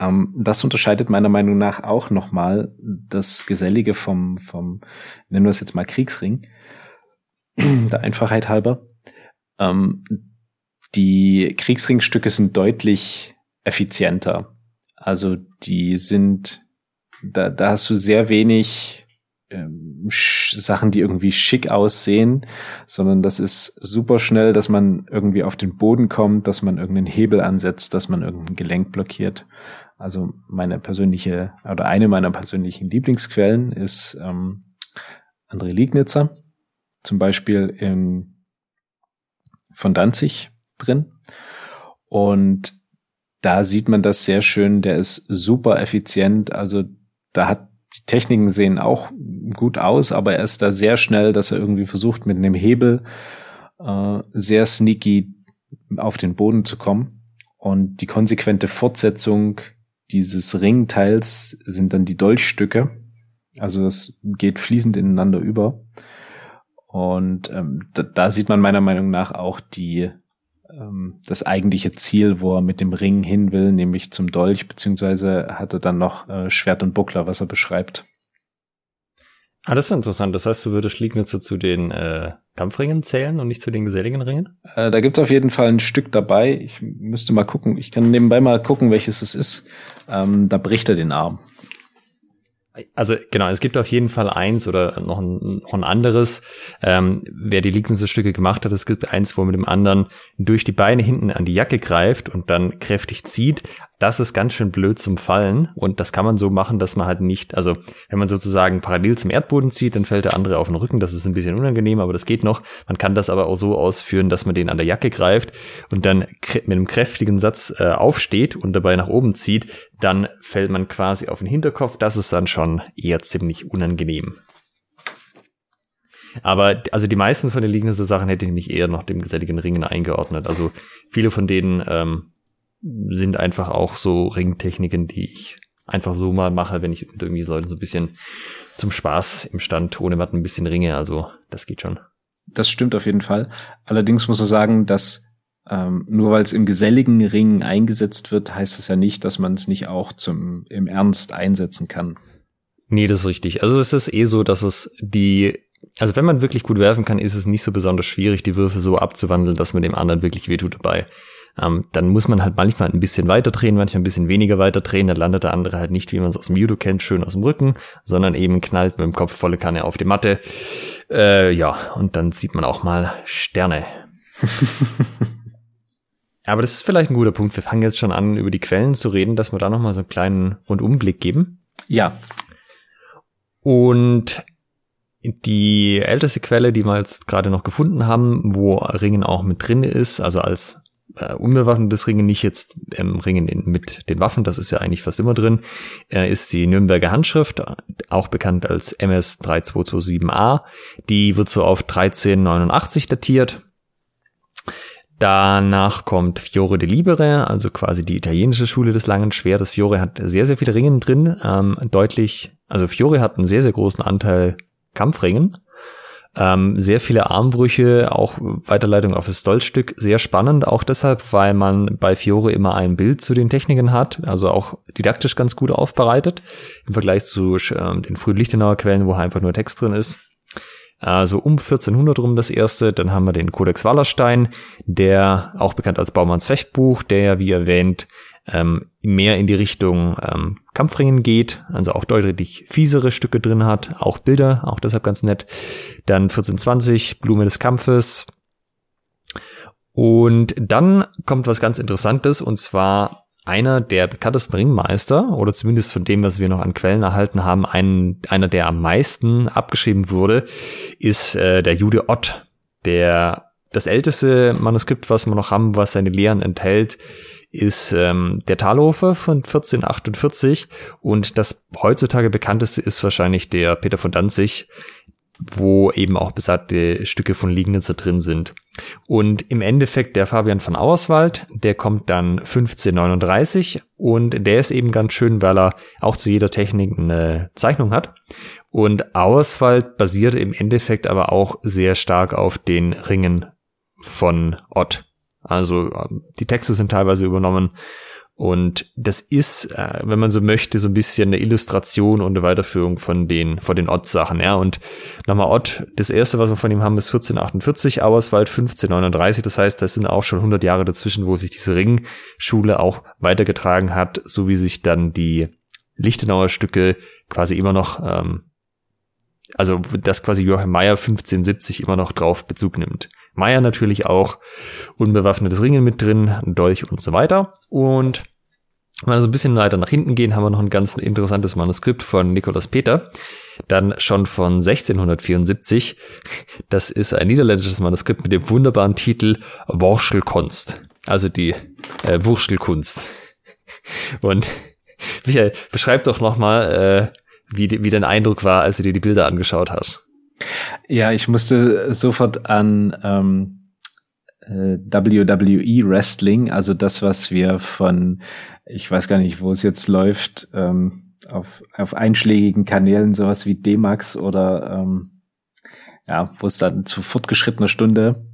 Ähm, das unterscheidet meiner Meinung nach auch nochmal das Gesellige vom, vom, nennen wir es jetzt mal Kriegsring, <clears throat> der Einfachheit halber. Ähm, die Kriegsringstücke sind deutlich effizienter. Also die sind, da, da hast du sehr wenig ähm, Sachen, die irgendwie schick aussehen, sondern das ist super schnell, dass man irgendwie auf den Boden kommt, dass man irgendeinen Hebel ansetzt, dass man irgendein Gelenk blockiert. Also meine persönliche oder eine meiner persönlichen Lieblingsquellen ist ähm, André Liegnitzer, zum Beispiel in, von Danzig drin. Und da sieht man das sehr schön. Der ist super effizient. Also da hat die Techniken sehen auch gut aus, aber er ist da sehr schnell, dass er irgendwie versucht, mit einem Hebel äh, sehr sneaky auf den Boden zu kommen. Und die konsequente Fortsetzung dieses Ringteils sind dann die Dolchstücke. Also das geht fließend ineinander über. Und ähm, da, da, sieht man meiner Meinung nach auch die ähm, das eigentliche Ziel, wo er mit dem Ring hin will, nämlich zum Dolch, beziehungsweise hat er dann noch äh, Schwert und Buckler, was er beschreibt. Ah, das ist interessant. Das heißt, du würdest Schliegnitze zu den äh, Kampfringen zählen und nicht zu den geselligen Ringen? Äh, da gibt's auf jeden Fall ein Stück dabei. Ich müsste mal gucken. Ich kann nebenbei mal gucken, welches es ist. Ähm, da bricht er den Arm. Also genau, es gibt auf jeden Fall eins oder noch ein, noch ein anderes. Ähm, wer die Lieblingsstücke gemacht hat, es gibt eins, wo mit dem anderen durch die Beine hinten an die Jacke greift und dann kräftig zieht. Das ist ganz schön blöd zum Fallen und das kann man so machen, dass man halt nicht, also wenn man sozusagen parallel zum Erdboden zieht, dann fällt der andere auf den Rücken. Das ist ein bisschen unangenehm, aber das geht noch. Man kann das aber auch so ausführen, dass man den an der Jacke greift und dann mit einem kräftigen Satz äh, aufsteht und dabei nach oben zieht. Dann fällt man quasi auf den Hinterkopf. Das ist dann schon eher ziemlich unangenehm. Aber also die meisten von den liegenden Sachen hätte ich mich eher noch dem geselligen Ringen eingeordnet. Also viele von denen ähm, sind einfach auch so Ringtechniken, die ich einfach so mal mache, wenn ich mit irgendwie Leuten so ein bisschen zum Spaß im Stand ohne Matten ein bisschen ringe. Also das geht schon. Das stimmt auf jeden Fall. Allerdings muss man sagen, dass ähm, nur weil es im geselligen Ring eingesetzt wird, heißt es ja nicht, dass man es nicht auch zum im Ernst einsetzen kann. Nee, das ist richtig. Also es ist eh so, dass es die also wenn man wirklich gut werfen kann, ist es nicht so besonders schwierig, die Würfe so abzuwandeln, dass man dem anderen wirklich wehtut dabei. Ähm, dann muss man halt manchmal ein bisschen weiter drehen, manchmal ein bisschen weniger weiter drehen. Dann landet der andere halt nicht, wie man es aus dem Judo kennt, schön aus dem Rücken, sondern eben knallt mit dem Kopf volle Kanne auf die Matte. Äh, ja, und dann sieht man auch mal Sterne. <laughs> Aber das ist vielleicht ein guter Punkt. Wir fangen jetzt schon an, über die Quellen zu reden, dass wir da nochmal so einen kleinen Rundumblick geben. Ja. Und die älteste Quelle, die wir jetzt gerade noch gefunden haben, wo Ringen auch mit drin ist, also als äh, unbewaffnetes Ringen, nicht jetzt ähm, Ringen in, mit den Waffen, das ist ja eigentlich fast immer drin, äh, ist die Nürnberger Handschrift, auch bekannt als MS 3227a. Die wird so auf 1389 datiert. Danach kommt Fiore de Libere, also quasi die italienische Schule des langen Schwertes. Fiore hat sehr, sehr viele Ringen drin, ähm, deutlich, also Fiore hat einen sehr, sehr großen Anteil Kampfringen. Ähm, sehr viele Armbrüche, auch Weiterleitung auf das Dolchstück, sehr spannend, auch deshalb, weil man bei Fiore immer ein Bild zu den Techniken hat, also auch didaktisch ganz gut aufbereitet, im Vergleich zu äh, den frühen Lichtenauer Quellen, wo einfach nur Text drin ist. Also um 1400 rum das erste, dann haben wir den Codex Wallerstein, der auch bekannt als Baumanns Fechtbuch, der ja, wie erwähnt, ähm, mehr in die Richtung ähm, Kampfringen geht, also auch deutlich fiesere Stücke drin hat, auch Bilder, auch deshalb ganz nett. Dann 1420, Blume des Kampfes. Und dann kommt was ganz Interessantes, und zwar einer der bekanntesten Ringmeister, oder zumindest von dem, was wir noch an Quellen erhalten haben, ein, einer, der am meisten abgeschrieben wurde, ist äh, der Jude Ott, der das älteste Manuskript, was wir noch haben, was seine Lehren enthält, ist ähm, der Talhofer von 1448 und das heutzutage bekannteste ist wahrscheinlich der Peter von Danzig, wo eben auch besagte Stücke von Liegnitzer drin sind. Und im Endeffekt der Fabian von Auerswald, der kommt dann 1539 und der ist eben ganz schön, weil er auch zu jeder Technik eine Zeichnung hat. Und Auerswald basiert im Endeffekt aber auch sehr stark auf den Ringen von Ott. Also ähm, die Texte sind teilweise übernommen und das ist, äh, wenn man so möchte, so ein bisschen eine Illustration und eine Weiterführung von den, von den Ott-Sachen, ja. Und nochmal Ott, das erste, was wir von ihm haben, ist 1448, Auerswald 1539. Das heißt, das sind auch schon 100 Jahre dazwischen, wo sich diese Ringschule auch weitergetragen hat, so wie sich dann die Lichtenauer Stücke quasi immer noch, ähm, also das quasi Joachim Meyer 1570 immer noch drauf Bezug nimmt. Meyer natürlich auch unbewaffnetes Ringen mit drin, Dolch und so weiter. Und wenn wir so ein bisschen weiter nach hinten gehen, haben wir noch ein ganz interessantes Manuskript von Nikolaus Peter, dann schon von 1674. Das ist ein niederländisches Manuskript mit dem wunderbaren Titel Worschelkunst, also die äh, Wurschtelkunst. Und Michael, beschreib doch nochmal, äh, wie, wie dein Eindruck war, als du dir die Bilder angeschaut hast. Ja, ich musste sofort an ähm, äh, WWE Wrestling, also das, was wir von, ich weiß gar nicht, wo es jetzt läuft, ähm, auf, auf einschlägigen Kanälen, sowas wie D-Max oder ähm, ja, wo es dann zu fortgeschrittener Stunde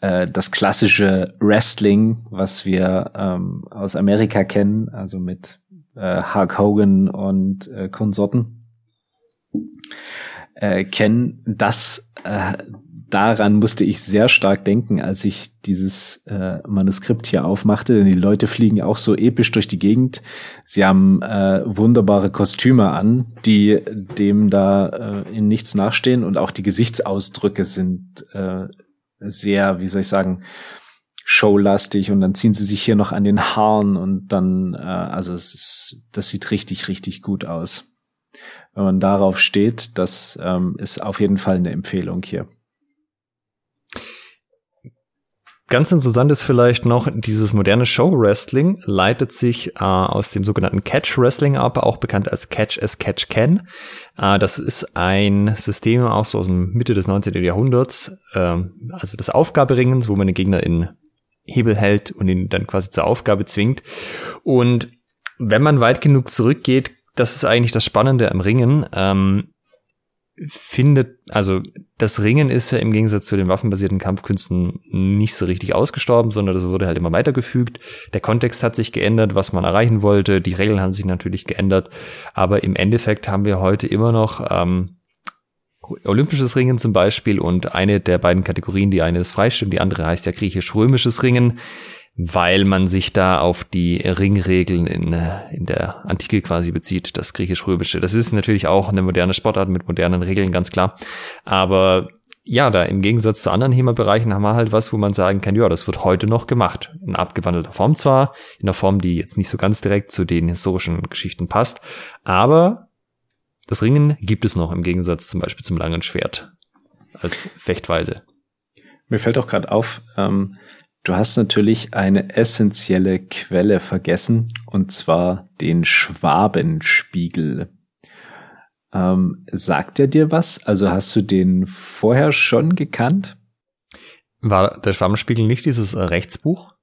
äh, das klassische Wrestling, was wir ähm, aus Amerika kennen, also mit äh, Hulk Hogan und äh, Konsorten äh, kennen, das äh, daran musste ich sehr stark denken, als ich dieses äh, Manuskript hier aufmachte, denn die Leute fliegen auch so episch durch die Gegend. Sie haben äh, wunderbare Kostüme an, die dem da äh, in nichts nachstehen. Und auch die Gesichtsausdrücke sind äh, sehr, wie soll ich sagen, showlastig. Und dann ziehen sie sich hier noch an den Haaren. Und dann, äh, also es ist, das sieht richtig, richtig gut aus wenn man darauf steht, das ähm, ist auf jeden Fall eine Empfehlung hier. Ganz interessant ist vielleicht noch, dieses moderne Show-Wrestling leitet sich äh, aus dem sogenannten Catch-Wrestling ab, auch bekannt als Catch as Catch Can. Äh, das ist ein System auch so aus dem Mitte des 19. Jahrhunderts, äh, also des Aufgaberingens, wo man den Gegner in Hebel hält und ihn dann quasi zur Aufgabe zwingt. Und wenn man weit genug zurückgeht, das ist eigentlich das Spannende am Ringen. Ähm, findet, also das Ringen ist ja im Gegensatz zu den waffenbasierten Kampfkünsten nicht so richtig ausgestorben, sondern das wurde halt immer weitergefügt. Der Kontext hat sich geändert, was man erreichen wollte, die Regeln haben sich natürlich geändert, aber im Endeffekt haben wir heute immer noch ähm, Olympisches Ringen zum Beispiel und eine der beiden Kategorien, die eine ist Freistimmen, die andere heißt ja griechisch-römisches Ringen weil man sich da auf die Ringregeln in, in der Antike quasi bezieht, das griechisch-römische. Das ist natürlich auch eine moderne Sportart mit modernen Regeln, ganz klar. Aber ja, da im Gegensatz zu anderen HEMA-Bereichen haben wir halt was, wo man sagen kann, ja, das wird heute noch gemacht. In abgewandelter Form zwar, in einer Form, die jetzt nicht so ganz direkt zu den historischen Geschichten passt, aber das Ringen gibt es noch im Gegensatz zum Beispiel zum langen Schwert als Fechtweise. Mir fällt auch gerade auf, ähm, Du hast natürlich eine essentielle Quelle vergessen, und zwar den Schwabenspiegel. Ähm, sagt er dir was? Also hast du den vorher schon gekannt? War der Schwabenspiegel nicht dieses äh, Rechtsbuch?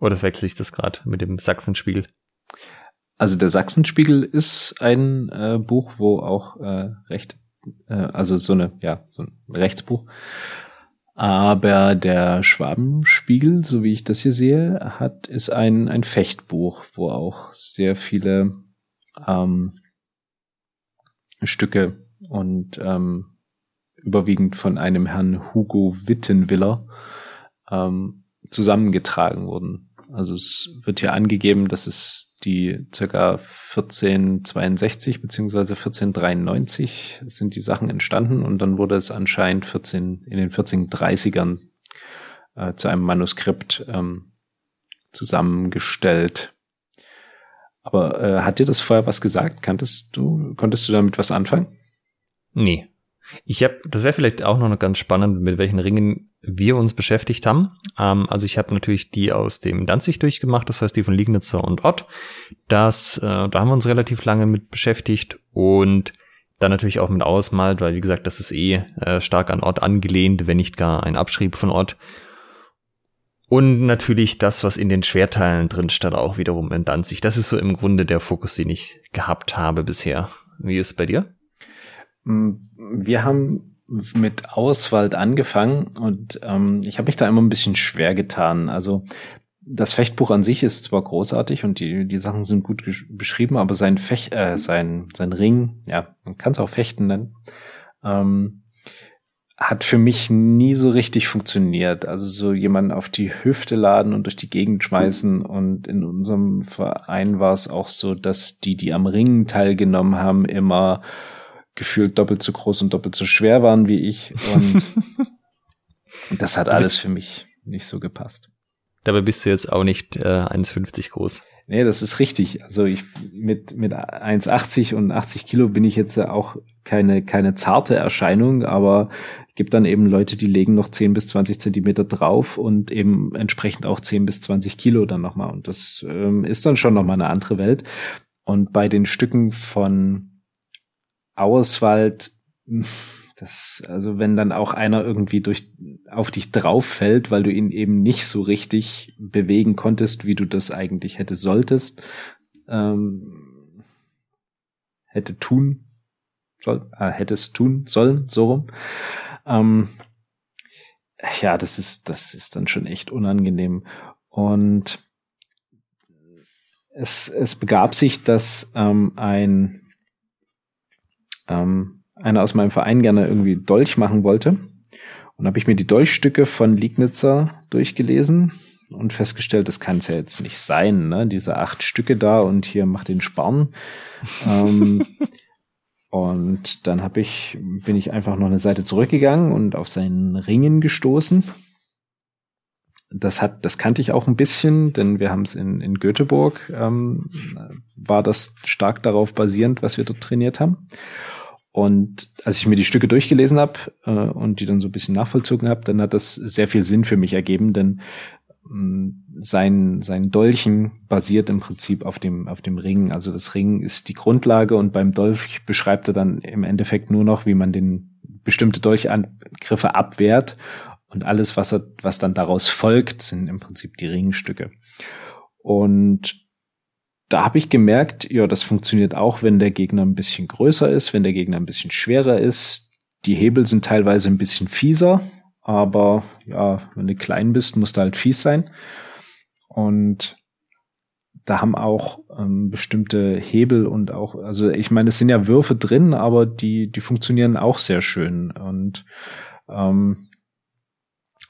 Oder wechsle ich das gerade mit dem Sachsenspiegel? Also der Sachsenspiegel ist ein äh, Buch, wo auch äh, Recht, äh, also so eine, ja, so ein Rechtsbuch aber der Schwabenspiegel, so wie ich das hier sehe, hat, ist ein, ein Fechtbuch, wo auch sehr viele ähm, Stücke und ähm, überwiegend von einem Herrn Hugo Wittenwiller ähm, zusammengetragen wurden. Also es wird hier angegeben, dass es die circa 1462 beziehungsweise 1493 sind die Sachen entstanden und dann wurde es anscheinend 14 in den 1430ern äh, zu einem Manuskript ähm, zusammengestellt. Aber äh, hat dir das vorher was gesagt? Kanntest du, konntest du damit was anfangen? Nee. Ich habe, das wäre vielleicht auch noch ganz spannend, mit welchen Ringen wir uns beschäftigt haben. Ähm, also ich habe natürlich die aus dem Danzig durchgemacht, das heißt die von Liegnitzer und Ott. Das, äh, da haben wir uns relativ lange mit beschäftigt und dann natürlich auch mit ausmalt, weil wie gesagt, das ist eh äh, stark an Ort angelehnt, wenn nicht gar ein Abschrieb von Ort. Und natürlich das, was in den Schwerteilen drin stand, auch wiederum in Danzig. Das ist so im Grunde der Fokus, den ich gehabt habe bisher. Wie ist es bei dir? Mm, wir haben mit Auswald angefangen und ähm, ich habe mich da immer ein bisschen schwer getan. Also das Fechtbuch an sich ist zwar großartig und die, die Sachen sind gut beschrieben, aber sein Fech, äh, sein, sein Ring, ja, man kann es auch Fechten nennen, ähm, hat für mich nie so richtig funktioniert. Also so jemanden auf die Hüfte laden und durch die Gegend schmeißen. Und in unserem Verein war es auch so, dass die, die am Ringen teilgenommen haben, immer gefühlt doppelt so groß und doppelt so schwer waren wie ich. Und <laughs> das hat alles für mich nicht so gepasst. Dabei bist du jetzt auch nicht äh, 1,50 groß. Nee, das ist richtig. Also ich mit, mit 1,80 und 80 Kilo bin ich jetzt auch keine, keine zarte Erscheinung, aber gibt dann eben Leute, die legen noch 10 bis 20 Zentimeter drauf und eben entsprechend auch 10 bis 20 Kilo dann nochmal. Und das ähm, ist dann schon nochmal eine andere Welt. Und bei den Stücken von Auerswald das, also wenn dann auch einer irgendwie durch, auf dich drauf fällt, weil du ihn eben nicht so richtig bewegen konntest, wie du das eigentlich hätte solltest, ähm, hätte tun soll, äh, hättest tun sollen, so rum. Ähm, ja, das ist, das ist dann schon echt unangenehm. Und es, es begab sich, dass ähm, ein ähm, einer aus meinem Verein gerne irgendwie Dolch machen wollte. Und habe ich mir die Dolchstücke von Liegnitzer durchgelesen und festgestellt, das kann es ja jetzt nicht sein, ne? Diese acht Stücke da und hier macht den Sparn. ähm, <laughs> und dann habe ich, bin ich einfach noch eine Seite zurückgegangen und auf seinen Ringen gestoßen. Das hat, das kannte ich auch ein bisschen, denn wir haben es in, in Göteborg, ähm, war das stark darauf basierend, was wir dort trainiert haben. Und als ich mir die Stücke durchgelesen habe äh, und die dann so ein bisschen nachvollzogen habe, dann hat das sehr viel Sinn für mich ergeben, denn mh, sein, sein Dolchen basiert im Prinzip auf dem, auf dem Ring. Also das Ring ist die Grundlage und beim Dolch beschreibt er dann im Endeffekt nur noch, wie man den bestimmte Dolchangriffe abwehrt. Und alles, was, er, was dann daraus folgt, sind im Prinzip die Ringstücke. Und da habe ich gemerkt, ja, das funktioniert auch, wenn der Gegner ein bisschen größer ist, wenn der Gegner ein bisschen schwerer ist. Die Hebel sind teilweise ein bisschen fieser, aber ja, wenn du klein bist, musst du halt fies sein. Und da haben auch ähm, bestimmte Hebel und auch, also ich meine, es sind ja Würfe drin, aber die, die funktionieren auch sehr schön. Und ähm,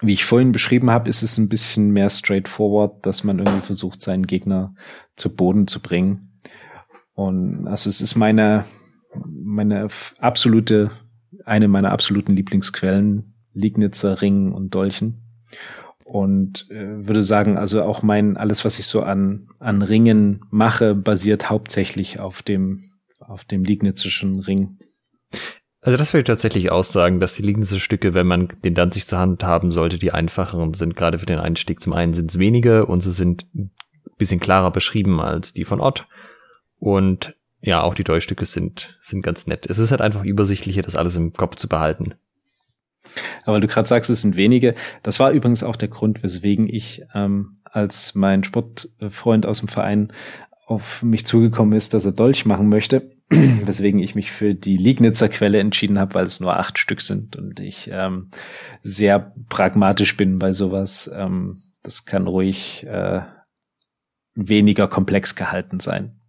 wie ich vorhin beschrieben habe, ist es ein bisschen mehr straightforward, dass man irgendwie versucht, seinen Gegner zu Boden zu bringen. Und also es ist meine, meine absolute, eine meiner absoluten Lieblingsquellen, Liegnitzer, Ringen und Dolchen. Und äh, würde sagen, also auch mein, alles, was ich so an, an Ringen mache, basiert hauptsächlich auf dem, auf dem Liegnitzischen Ring. Also das würde ich tatsächlich aussagen, dass die liegendsten Stücke, wenn man den Danzig zur Hand haben sollte, die einfacheren sind. Gerade für den Einstieg zum einen sind es wenige und sie sind ein bisschen klarer beschrieben als die von Ott. Und ja, auch die Dolchstücke sind, sind ganz nett. Es ist halt einfach übersichtlicher, das alles im Kopf zu behalten. Aber du gerade sagst, es sind wenige. Das war übrigens auch der Grund, weswegen ich, ähm, als mein Sportfreund aus dem Verein auf mich zugekommen ist, dass er Dolch machen möchte, <clears throat> weswegen ich mich für die Liegnitzer Quelle entschieden habe, weil es nur acht Stück sind und ich ähm, sehr pragmatisch bin bei sowas. Ähm, das kann ruhig äh, weniger komplex gehalten sein.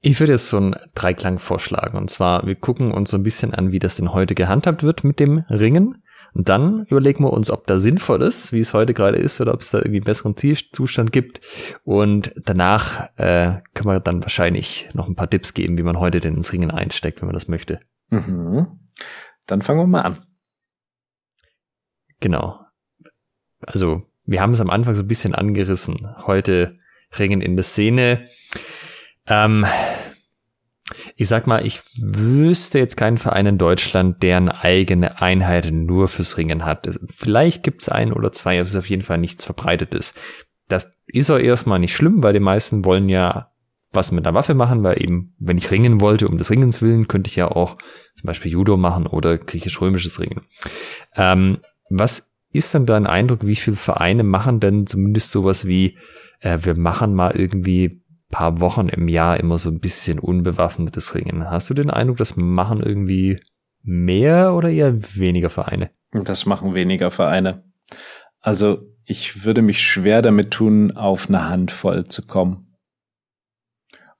Ich würde jetzt so einen Dreiklang vorschlagen. Und zwar, wir gucken uns so ein bisschen an, wie das denn heute gehandhabt wird mit dem Ringen. Und dann überlegen wir uns, ob da sinnvoll ist, wie es heute gerade ist, oder ob es da irgendwie einen besseren Zustand gibt. Und danach äh, kann man dann wahrscheinlich noch ein paar Tipps geben, wie man heute denn ins Ringen einsteckt, wenn man das möchte. Mhm. Dann fangen wir mal an. Genau. Also, wir haben es am Anfang so ein bisschen angerissen. Heute Ringen in der Szene. Ähm, ich sag mal, ich wüsste jetzt keinen Verein in Deutschland, der eine eigene Einheit nur fürs Ringen hat. Vielleicht gibt's ein oder zwei, aber es ist auf jeden Fall nichts Verbreitetes. Das ist auch erstmal nicht schlimm, weil die meisten wollen ja was mit einer Waffe machen, weil eben, wenn ich ringen wollte, um des Ringens willen, könnte ich ja auch zum Beispiel Judo machen oder griechisch-römisches Ringen. Ähm, was ist denn dein Eindruck, wie viele Vereine machen denn zumindest sowas wie, äh, wir machen mal irgendwie paar Wochen im Jahr immer so ein bisschen unbewaffnetes Ringen. Hast du den Eindruck, das machen irgendwie mehr oder eher weniger Vereine? Das machen weniger Vereine. Also ich würde mich schwer damit tun, auf eine Handvoll zu kommen.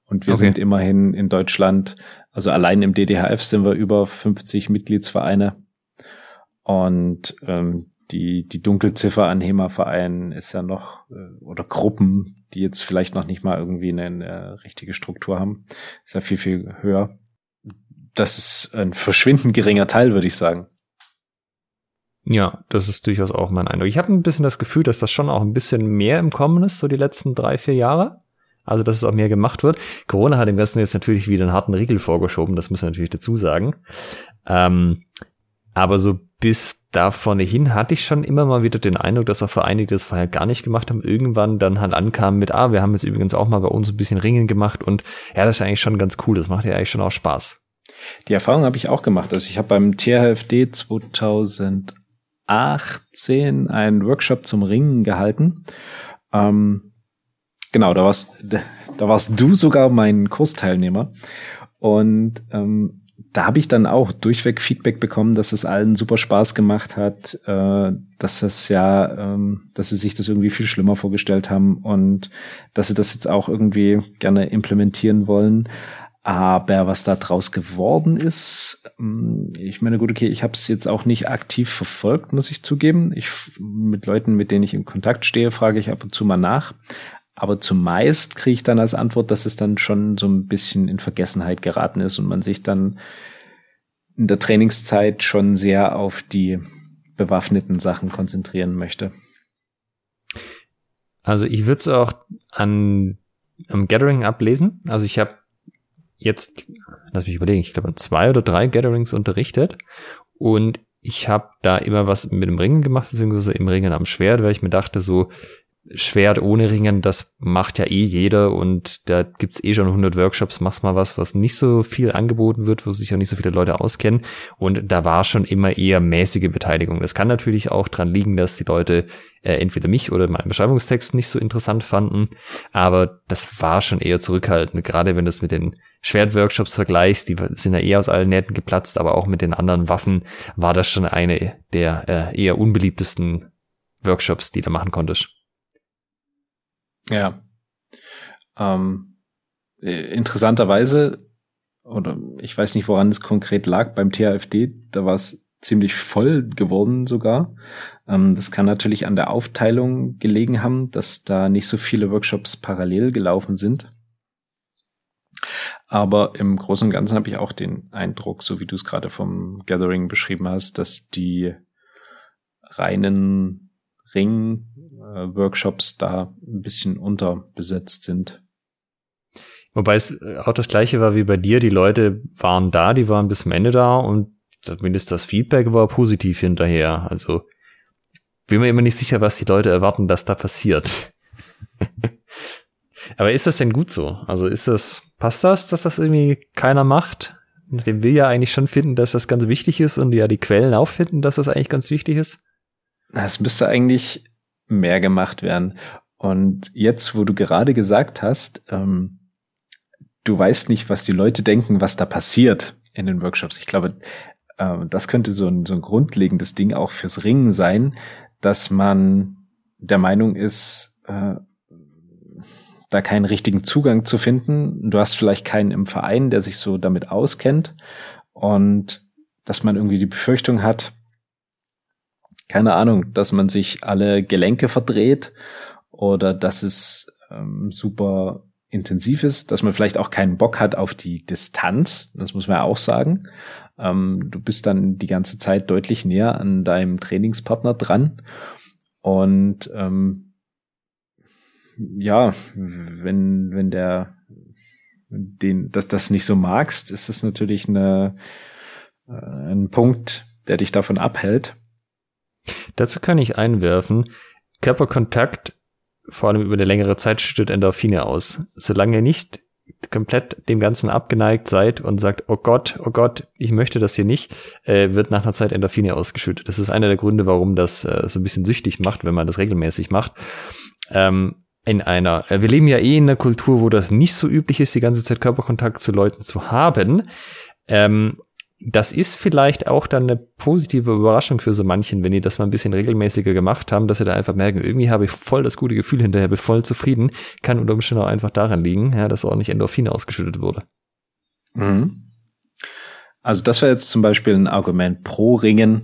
Und wir okay. sind immerhin in Deutschland, also allein im DDHF sind wir über 50 Mitgliedsvereine. Und ähm, die, die Dunkelziffer an HEMA-Vereinen ist ja noch, äh, oder Gruppen, die jetzt vielleicht noch nicht mal irgendwie eine, eine richtige Struktur haben, ist ja viel, viel höher. Das ist ein verschwindend geringer Teil, würde ich sagen. Ja, das ist durchaus auch mein Eindruck. Ich habe ein bisschen das Gefühl, dass das schon auch ein bisschen mehr im Kommen ist, so die letzten drei, vier Jahre. Also, dass es auch mehr gemacht wird. Corona hat dem Ganzen jetzt natürlich wieder einen harten Riegel vorgeschoben, das muss man natürlich dazu sagen. Ähm, aber so bis da vorne hin hatte ich schon immer mal wieder den Eindruck, dass auch Vereine, das vorher gar nicht gemacht haben, irgendwann dann halt ankamen mit, ah, wir haben jetzt übrigens auch mal bei uns ein bisschen Ringen gemacht und ja, das ist eigentlich schon ganz cool, das macht ja eigentlich schon auch Spaß. Die Erfahrung habe ich auch gemacht. Also ich habe beim THFD 2018 einen Workshop zum Ringen gehalten. Ähm, genau, da warst, <laughs> da warst du sogar mein Kursteilnehmer. Und ähm, da habe ich dann auch durchweg Feedback bekommen, dass es allen super Spaß gemacht hat, äh, dass das ja, ähm, dass sie sich das irgendwie viel schlimmer vorgestellt haben und dass sie das jetzt auch irgendwie gerne implementieren wollen. Aber was da draus geworden ist, ähm, ich meine, gut, okay, ich habe es jetzt auch nicht aktiv verfolgt, muss ich zugeben. Ich mit Leuten, mit denen ich in Kontakt stehe, frage ich ab und zu mal nach. Aber zumeist kriege ich dann als Antwort, dass es dann schon so ein bisschen in Vergessenheit geraten ist und man sich dann in der Trainingszeit schon sehr auf die bewaffneten Sachen konzentrieren möchte. Also ich würde es auch an am Gathering ablesen. Also ich habe jetzt, lass mich überlegen, ich glaube zwei oder drei Gatherings unterrichtet und ich habe da immer was mit dem Ringen gemacht, beziehungsweise im Ringen am Schwert, weil ich mir dachte, so Schwert ohne Ringen, das macht ja eh jeder und da gibt's eh schon 100 Workshops, mach's mal was, was nicht so viel angeboten wird, wo sich auch nicht so viele Leute auskennen und da war schon immer eher mäßige Beteiligung. Das kann natürlich auch dran liegen, dass die Leute äh, entweder mich oder meinen Beschreibungstext nicht so interessant fanden, aber das war schon eher zurückhaltend, gerade wenn du es mit den Schwertworkshops vergleichst, die sind ja eher aus allen Nähten geplatzt, aber auch mit den anderen Waffen war das schon eine der äh, eher unbeliebtesten Workshops, die du machen konntest. Ja. Ähm, äh, interessanterweise, oder ich weiß nicht, woran es konkret lag, beim THFD, da war es ziemlich voll geworden sogar. Ähm, das kann natürlich an der Aufteilung gelegen haben, dass da nicht so viele Workshops parallel gelaufen sind. Aber im Großen und Ganzen habe ich auch den Eindruck, so wie du es gerade vom Gathering beschrieben hast, dass die reinen Ring Workshops da ein bisschen unterbesetzt sind. Wobei es äh, auch das gleiche war wie bei dir. Die Leute waren da, die waren bis zum Ende da und zumindest das Feedback war positiv hinterher. Also bin mir immer nicht sicher, was die Leute erwarten, dass da passiert. <laughs> Aber ist das denn gut so? Also ist das, passt das, dass das irgendwie keiner macht? Dem will ja eigentlich schon finden, dass das ganz wichtig ist und ja die Quellen auch finden, dass das eigentlich ganz wichtig ist. Es müsste eigentlich mehr gemacht werden. Und jetzt, wo du gerade gesagt hast, ähm, du weißt nicht, was die Leute denken, was da passiert in den Workshops. Ich glaube, äh, das könnte so ein, so ein grundlegendes Ding auch fürs Ringen sein, dass man der Meinung ist, äh, da keinen richtigen Zugang zu finden. Du hast vielleicht keinen im Verein, der sich so damit auskennt und dass man irgendwie die Befürchtung hat, keine Ahnung, dass man sich alle Gelenke verdreht oder dass es ähm, super intensiv ist, dass man vielleicht auch keinen Bock hat auf die Distanz, das muss man ja auch sagen. Ähm, du bist dann die ganze Zeit deutlich näher an deinem Trainingspartner dran und ähm, ja, wenn wenn der den dass das nicht so magst, ist das natürlich eine, äh, ein Punkt, der dich davon abhält. Dazu kann ich einwerfen, Körperkontakt, vor allem über eine längere Zeit, schüttet Endorphine aus. Solange er nicht komplett dem Ganzen abgeneigt seid und sagt, oh Gott, oh Gott, ich möchte das hier nicht, äh, wird nach einer Zeit Endorphine ausgeschüttet. Das ist einer der Gründe, warum das äh, so ein bisschen süchtig macht, wenn man das regelmäßig macht. Ähm, in einer, äh, wir leben ja eh in einer Kultur, wo das nicht so üblich ist, die ganze Zeit Körperkontakt zu Leuten zu haben. Ähm, das ist vielleicht auch dann eine positive Überraschung für so manchen, wenn die das mal ein bisschen regelmäßiger gemacht haben, dass sie da einfach merken, irgendwie habe ich voll das gute Gefühl hinterher, bin voll zufrieden, kann unter Umständen auch einfach daran liegen, ja, dass ordentlich Endorphine ausgeschüttet wurde. Mhm. Also das wäre jetzt zum Beispiel ein Argument pro Ringen,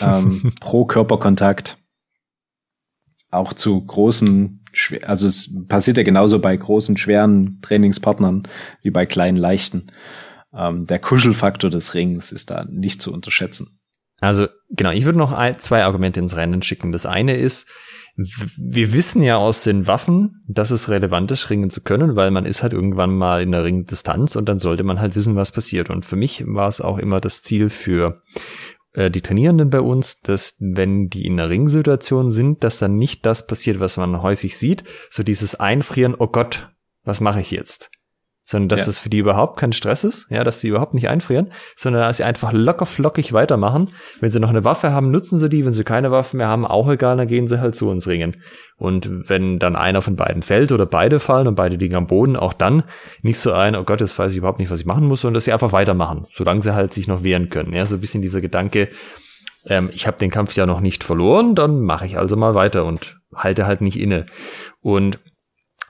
ähm, <laughs> pro Körperkontakt, auch zu großen, also es passiert ja genauso bei großen, schweren Trainingspartnern wie bei kleinen, leichten ähm, der Kuschelfaktor des Rings ist da nicht zu unterschätzen. Also genau, ich würde noch ein, zwei Argumente ins Rennen schicken. Das eine ist, wir wissen ja aus den Waffen, dass es relevant ist, ringen zu können, weil man ist halt irgendwann mal in der Ringdistanz und dann sollte man halt wissen, was passiert. Und für mich war es auch immer das Ziel für äh, die Trainierenden bei uns, dass wenn die in einer Ringsituation sind, dass dann nicht das passiert, was man häufig sieht, so dieses Einfrieren, oh Gott, was mache ich jetzt? Sondern dass ja. das für die überhaupt kein Stress ist, ja, dass sie überhaupt nicht einfrieren, sondern dass sie einfach locker flockig weitermachen. Wenn sie noch eine Waffe haben, nutzen sie die, wenn sie keine Waffe mehr haben, auch egal, dann gehen sie halt zu uns ringen. Und wenn dann einer von beiden fällt oder beide fallen und beide liegen am Boden, auch dann nicht so ein, oh Gott, jetzt weiß ich überhaupt nicht, was ich machen muss, sondern dass sie einfach weitermachen, solange sie halt sich noch wehren können. Ja, so ein bisschen dieser Gedanke, ähm, ich habe den Kampf ja noch nicht verloren, dann mache ich also mal weiter und halte halt nicht inne. Und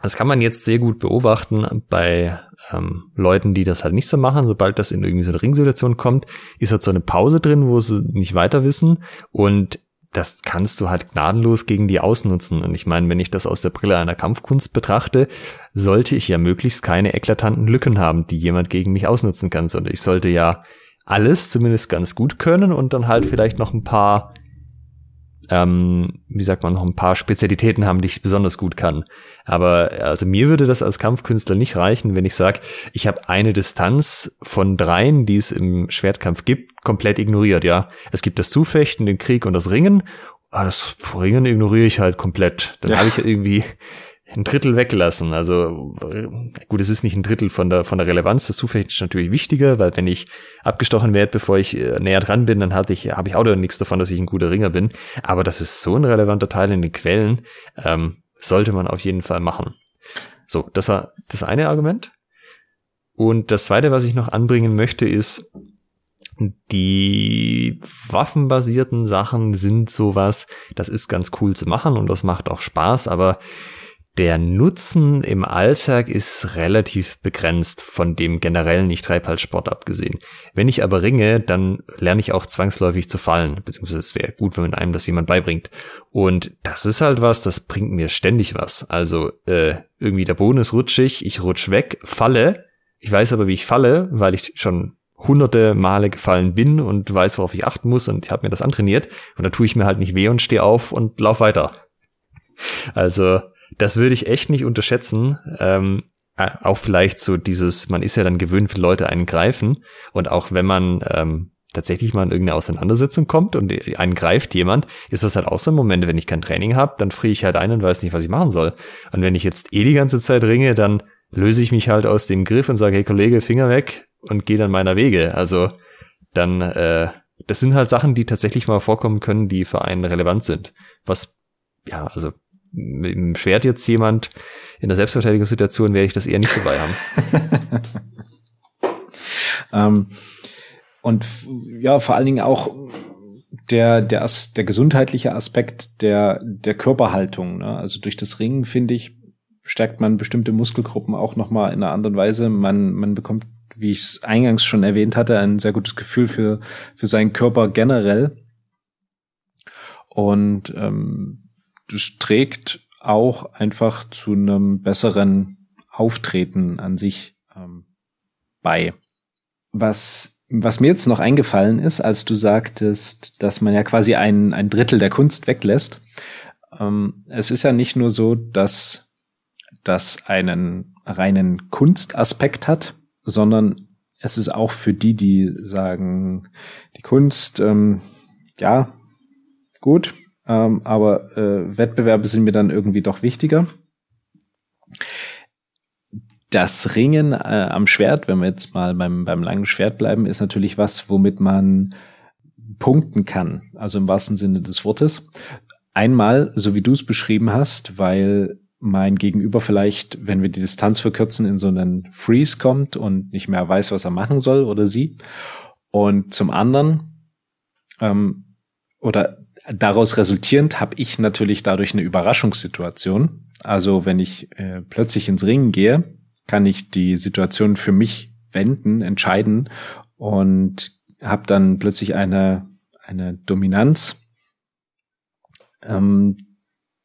das kann man jetzt sehr gut beobachten bei ähm, Leuten, die das halt nicht so machen. Sobald das in irgendwie so eine Ringsituation kommt, ist halt so eine Pause drin, wo sie nicht weiter wissen. Und das kannst du halt gnadenlos gegen die ausnutzen. Und ich meine, wenn ich das aus der Brille einer Kampfkunst betrachte, sollte ich ja möglichst keine eklatanten Lücken haben, die jemand gegen mich ausnutzen kann, sondern ich sollte ja alles zumindest ganz gut können und dann halt vielleicht noch ein paar ähm, wie sagt man, noch ein paar Spezialitäten haben, die ich besonders gut kann. Aber also mir würde das als Kampfkünstler nicht reichen, wenn ich sage, ich habe eine Distanz von dreien, die es im Schwertkampf gibt, komplett ignoriert. Ja, es gibt das Zufechten, den Krieg und das Ringen. Aber das Ringen ignoriere ich halt komplett. Dann ja. habe ich irgendwie ein Drittel weggelassen. Also gut, es ist nicht ein Drittel von der von der Relevanz. Das Zufechten ist natürlich wichtiger, weil wenn ich abgestochen werde, bevor ich äh, näher dran bin, dann hatte ich habe ich auch nichts davon, dass ich ein guter Ringer bin. Aber das ist so ein relevanter Teil in den Quellen, ähm, sollte man auf jeden Fall machen. So, das war das eine Argument. Und das zweite, was ich noch anbringen möchte, ist, die waffenbasierten Sachen sind sowas, das ist ganz cool zu machen und das macht auch Spaß, aber der Nutzen im Alltag ist relativ begrenzt von dem generellen Nicht-Treibhaltsport abgesehen. Wenn ich aber ringe, dann lerne ich auch zwangsläufig zu fallen, beziehungsweise es wäre gut, wenn einem das jemand beibringt. Und das ist halt was, das bringt mir ständig was. Also äh, irgendwie der Boden ist rutschig, ich rutsch weg, falle. Ich weiß aber, wie ich falle, weil ich schon hunderte Male gefallen bin und weiß, worauf ich achten muss und ich habe mir das antrainiert. Und dann tue ich mir halt nicht weh und stehe auf und lauf weiter. Also das würde ich echt nicht unterschätzen. Ähm, äh, auch vielleicht so dieses, man ist ja dann gewöhnt, wenn Leute einen greifen. Und auch wenn man ähm, tatsächlich mal in irgendeine Auseinandersetzung kommt und einen greift jemand, ist das halt auch so ein Moment, wenn ich kein Training habe, dann friere ich halt ein und weiß nicht, was ich machen soll. Und wenn ich jetzt eh die ganze Zeit ringe, dann löse ich mich halt aus dem Griff und sage, hey Kollege, Finger weg und gehe dann meiner Wege. Also dann, äh, das sind halt Sachen, die tatsächlich mal vorkommen können, die für einen relevant sind. Was, ja, also mit dem Schwert jetzt jemand in der Selbstverteidigungssituation, werde ich das eher nicht dabei haben. <laughs> ähm, und ja, vor allen Dingen auch der, der, der gesundheitliche Aspekt der, der Körperhaltung. Ne? Also durch das Ringen, finde ich, stärkt man bestimmte Muskelgruppen auch nochmal in einer anderen Weise. Man, man bekommt, wie ich es eingangs schon erwähnt hatte, ein sehr gutes Gefühl für, für seinen Körper generell. Und ähm, das trägt auch einfach zu einem besseren Auftreten an sich ähm, bei. Was, was mir jetzt noch eingefallen ist, als du sagtest, dass man ja quasi ein, ein Drittel der Kunst weglässt. Ähm, es ist ja nicht nur so, dass das einen reinen Kunstaspekt hat, sondern es ist auch für die, die sagen, die Kunst, ähm, ja, gut, ähm, aber äh, Wettbewerbe sind mir dann irgendwie doch wichtiger. das Ringen äh, am Schwert, wenn wir jetzt mal beim, beim langen Schwert bleiben, ist natürlich was, womit man punkten kann. Also im wahrsten Sinne des Wortes. Einmal, so wie du es beschrieben hast, weil mein Gegenüber vielleicht, wenn wir die Distanz verkürzen, in so einen Freeze kommt und nicht mehr weiß, was er machen soll oder sie. Und zum anderen, ähm, oder daraus resultierend, habe ich natürlich dadurch eine Überraschungssituation. Also wenn ich äh, plötzlich ins Ringen gehe, kann ich die Situation für mich wenden, entscheiden und habe dann plötzlich eine, eine Dominanz, ähm,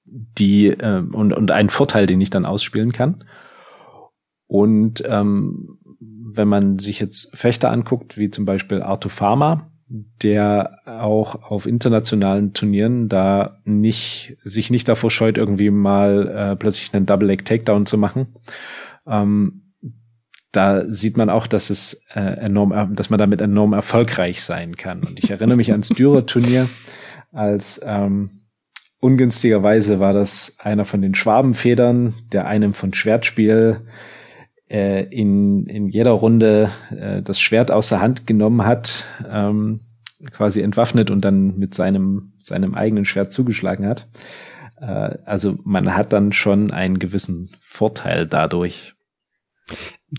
die äh, und, und einen Vorteil, den ich dann ausspielen kann. Und ähm, wenn man sich jetzt Fechter anguckt, wie zum Beispiel Arto Pharma, der auch auf internationalen Turnieren da nicht sich nicht davor scheut, irgendwie mal äh, plötzlich einen Double Leg Takedown zu machen. Ähm, da sieht man auch, dass es äh, enorm, dass man damit enorm erfolgreich sein kann. Und ich erinnere mich ans Dürer-Turnier, als ähm, ungünstigerweise war das einer von den Schwabenfedern, der einem von Schwertspiel äh, in, in jeder Runde äh, das Schwert aus der Hand genommen hat, ähm, quasi entwaffnet und dann mit seinem, seinem eigenen Schwert zugeschlagen hat. Äh, also man hat dann schon einen gewissen Vorteil dadurch.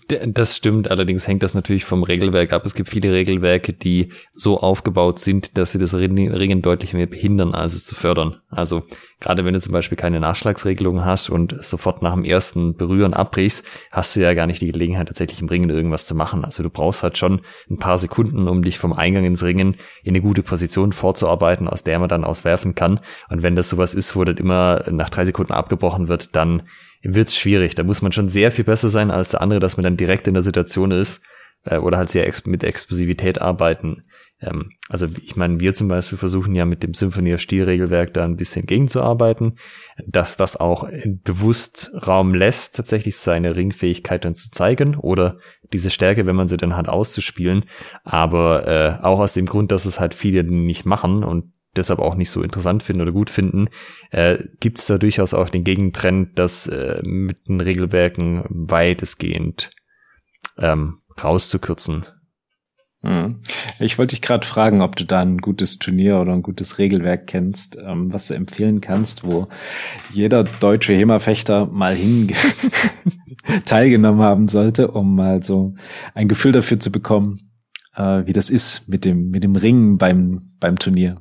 Das stimmt, allerdings hängt das natürlich vom Regelwerk ab. Es gibt viele Regelwerke, die so aufgebaut sind, dass sie das Ringen deutlich mehr behindern, als es zu fördern. Also gerade wenn du zum Beispiel keine Nachschlagsregelung hast und sofort nach dem ersten Berühren abbrichst, hast du ja gar nicht die Gelegenheit, tatsächlich im Ringen irgendwas zu machen. Also du brauchst halt schon ein paar Sekunden, um dich vom Eingang ins Ringen in eine gute Position vorzuarbeiten, aus der man dann auswerfen kann. Und wenn das sowas ist, wo das immer nach drei Sekunden abgebrochen wird, dann wird's schwierig. Da muss man schon sehr viel besser sein als der andere, dass man dann direkt in der Situation ist äh, oder halt sehr ex mit Explosivität arbeiten. Ähm, also ich meine, wir zum Beispiel versuchen ja mit dem Symphony of Steel Regelwerk da ein bisschen gegenzuarbeiten, dass das auch bewusst Raum lässt, tatsächlich seine Ringfähigkeit dann zu zeigen oder diese Stärke, wenn man sie dann hat, auszuspielen. Aber äh, auch aus dem Grund, dass es halt viele nicht machen und deshalb auch nicht so interessant finden oder gut finden, äh, gibt es da durchaus auch den Gegentrend, das äh, mit den Regelwerken weitestgehend ähm, rauszukürzen. Hm. Ich wollte dich gerade fragen, ob du da ein gutes Turnier oder ein gutes Regelwerk kennst, ähm, was du empfehlen kannst, wo jeder deutsche HEMA-Fechter mal hin <laughs> teilgenommen haben sollte, um mal so ein Gefühl dafür zu bekommen, äh, wie das ist mit dem, mit dem Ringen beim, beim Turnier.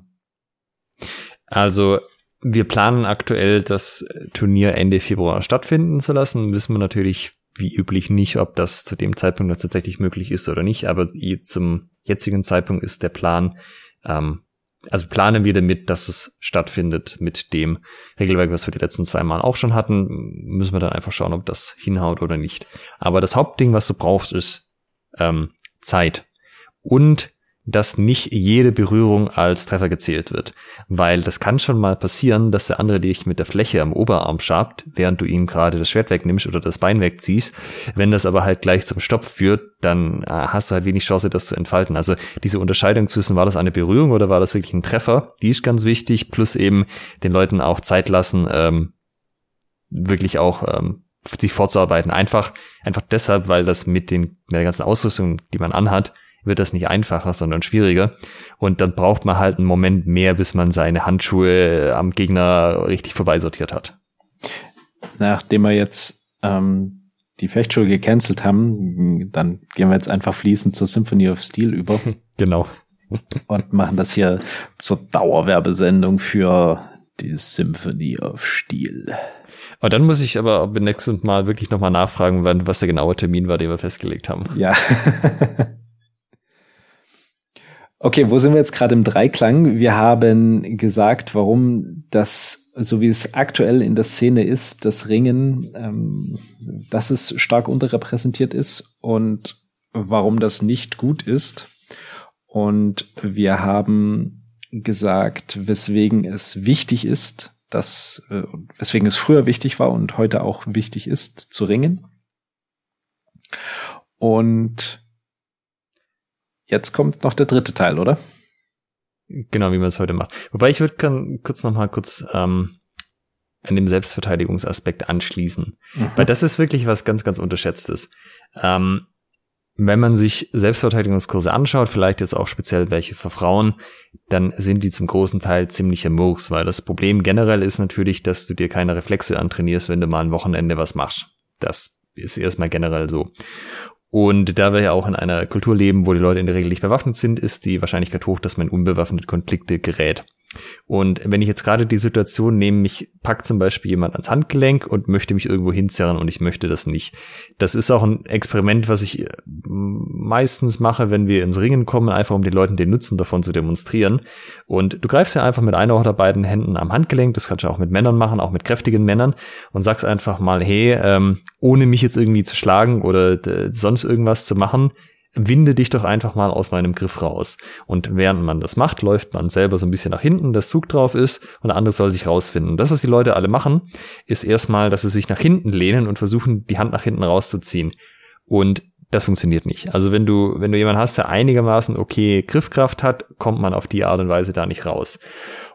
Also wir planen aktuell, das Turnier Ende Februar stattfinden zu lassen. Wissen wir natürlich wie üblich nicht, ob das zu dem Zeitpunkt tatsächlich möglich ist oder nicht. Aber zum jetzigen Zeitpunkt ist der Plan, ähm, also planen wir damit, dass es stattfindet mit dem Regelwerk, was wir die letzten zwei Mal auch schon hatten. Müssen wir dann einfach schauen, ob das hinhaut oder nicht. Aber das Hauptding, was du brauchst, ist ähm, Zeit. Und dass nicht jede Berührung als Treffer gezählt wird. Weil das kann schon mal passieren, dass der andere dich mit der Fläche am Oberarm schabt, während du ihm gerade das Schwert wegnimmst oder das Bein wegziehst. Wenn das aber halt gleich zum Stopp führt, dann äh, hast du halt wenig Chance, das zu entfalten. Also diese Unterscheidung zwischen, war das eine Berührung oder war das wirklich ein Treffer, die ist ganz wichtig, plus eben den Leuten auch Zeit lassen, ähm, wirklich auch ähm, sich vorzuarbeiten. Einfach, einfach deshalb, weil das mit den, mit der ganzen Ausrüstung, die man anhat, wird das nicht einfacher, sondern schwieriger. Und dann braucht man halt einen Moment mehr, bis man seine Handschuhe am Gegner richtig vorbeisortiert hat. Nachdem wir jetzt ähm, die Fechtschule gecancelt haben, dann gehen wir jetzt einfach fließend zur Symphony of Steel über. <laughs> Genau. Und machen das hier zur Dauerwerbesendung für die Symphony of Steel. Aber dann muss ich aber beim nächsten Mal wirklich nochmal nachfragen, was der genaue Termin war, den wir festgelegt haben. Ja. <laughs> Okay, wo sind wir jetzt gerade im Dreiklang? Wir haben gesagt, warum das, so wie es aktuell in der Szene ist, das Ringen, ähm, dass es stark unterrepräsentiert ist und warum das nicht gut ist. Und wir haben gesagt, weswegen es wichtig ist, dass, äh, weswegen es früher wichtig war und heute auch wichtig ist, zu ringen. Und Jetzt kommt noch der dritte Teil, oder? Genau, wie man es heute macht. Wobei ich würde kurz noch mal kurz ähm, an dem Selbstverteidigungsaspekt anschließen. Mhm. Weil das ist wirklich was ganz, ganz Unterschätztes. Ähm, wenn man sich Selbstverteidigungskurse anschaut, vielleicht jetzt auch speziell welche für Frauen, dann sind die zum großen Teil ziemliche Murks, weil das Problem generell ist natürlich, dass du dir keine Reflexe antrainierst, wenn du mal ein Wochenende was machst. Das ist erstmal generell so. Und da wir ja auch in einer Kultur leben, wo die Leute in der Regel nicht bewaffnet sind, ist die Wahrscheinlichkeit hoch, dass man unbewaffnet Konflikte gerät. Und wenn ich jetzt gerade die Situation nehme, mich packt zum Beispiel jemand ans Handgelenk und möchte mich irgendwo hinzerren und ich möchte das nicht. Das ist auch ein Experiment, was ich äh, meistens mache, wenn wir ins Ringen kommen, einfach um den Leuten den Nutzen davon zu demonstrieren. Und du greifst ja einfach mit einer oder beiden Händen am Handgelenk, das kannst du auch mit Männern machen, auch mit kräftigen Männern und sagst einfach mal, hey, ähm, ohne mich jetzt irgendwie zu schlagen oder äh, sonst irgendwas zu machen, winde dich doch einfach mal aus meinem Griff raus. Und während man das macht, läuft man selber so ein bisschen nach hinten, dass Zug drauf ist und der andere soll sich rausfinden. Das, was die Leute alle machen, ist erstmal, dass sie sich nach hinten lehnen und versuchen, die Hand nach hinten rauszuziehen. Und das funktioniert nicht. Also wenn du, wenn du jemanden hast, der einigermaßen okay Griffkraft hat, kommt man auf die Art und Weise da nicht raus.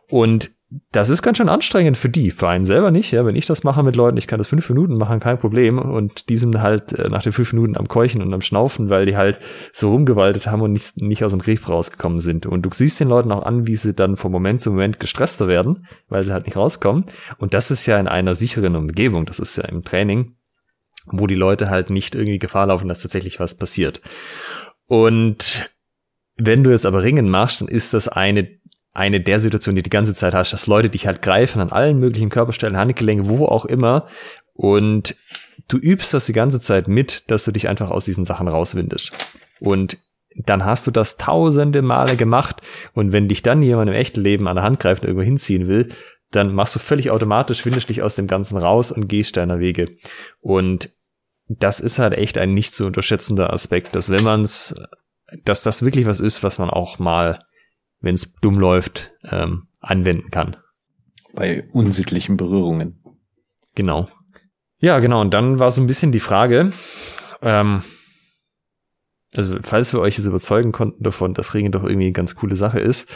Und das ist ganz schön anstrengend für die, für einen selber nicht. Ja, wenn ich das mache mit Leuten, ich kann das fünf Minuten machen, kein Problem. Und die sind halt äh, nach den fünf Minuten am Keuchen und am Schnaufen, weil die halt so rumgewaltet haben und nicht, nicht aus dem Griff rausgekommen sind. Und du siehst den Leuten auch an, wie sie dann vom Moment zu Moment gestresster werden, weil sie halt nicht rauskommen. Und das ist ja in einer sicheren Umgebung. Das ist ja im Training, wo die Leute halt nicht irgendwie Gefahr laufen, dass tatsächlich was passiert. Und wenn du jetzt aber Ringen machst, dann ist das eine eine der Situationen, die die ganze Zeit hast, dass Leute dich halt greifen an allen möglichen Körperstellen, Handgelenke, wo auch immer. Und du übst das die ganze Zeit mit, dass du dich einfach aus diesen Sachen rauswindest. Und dann hast du das tausende Male gemacht. Und wenn dich dann jemand im echten Leben an der Hand greift und irgendwo hinziehen will, dann machst du völlig automatisch, windest dich aus dem Ganzen raus und gehst deiner Wege. Und das ist halt echt ein nicht zu unterschätzender Aspekt, dass wenn man's, dass das wirklich was ist, was man auch mal wenn es dumm läuft, ähm, anwenden kann. Bei unsittlichen Berührungen. Genau. Ja, genau. Und dann war so ein bisschen die Frage, ähm, also falls wir euch jetzt überzeugen konnten davon, dass Ringen doch irgendwie eine ganz coole Sache ist,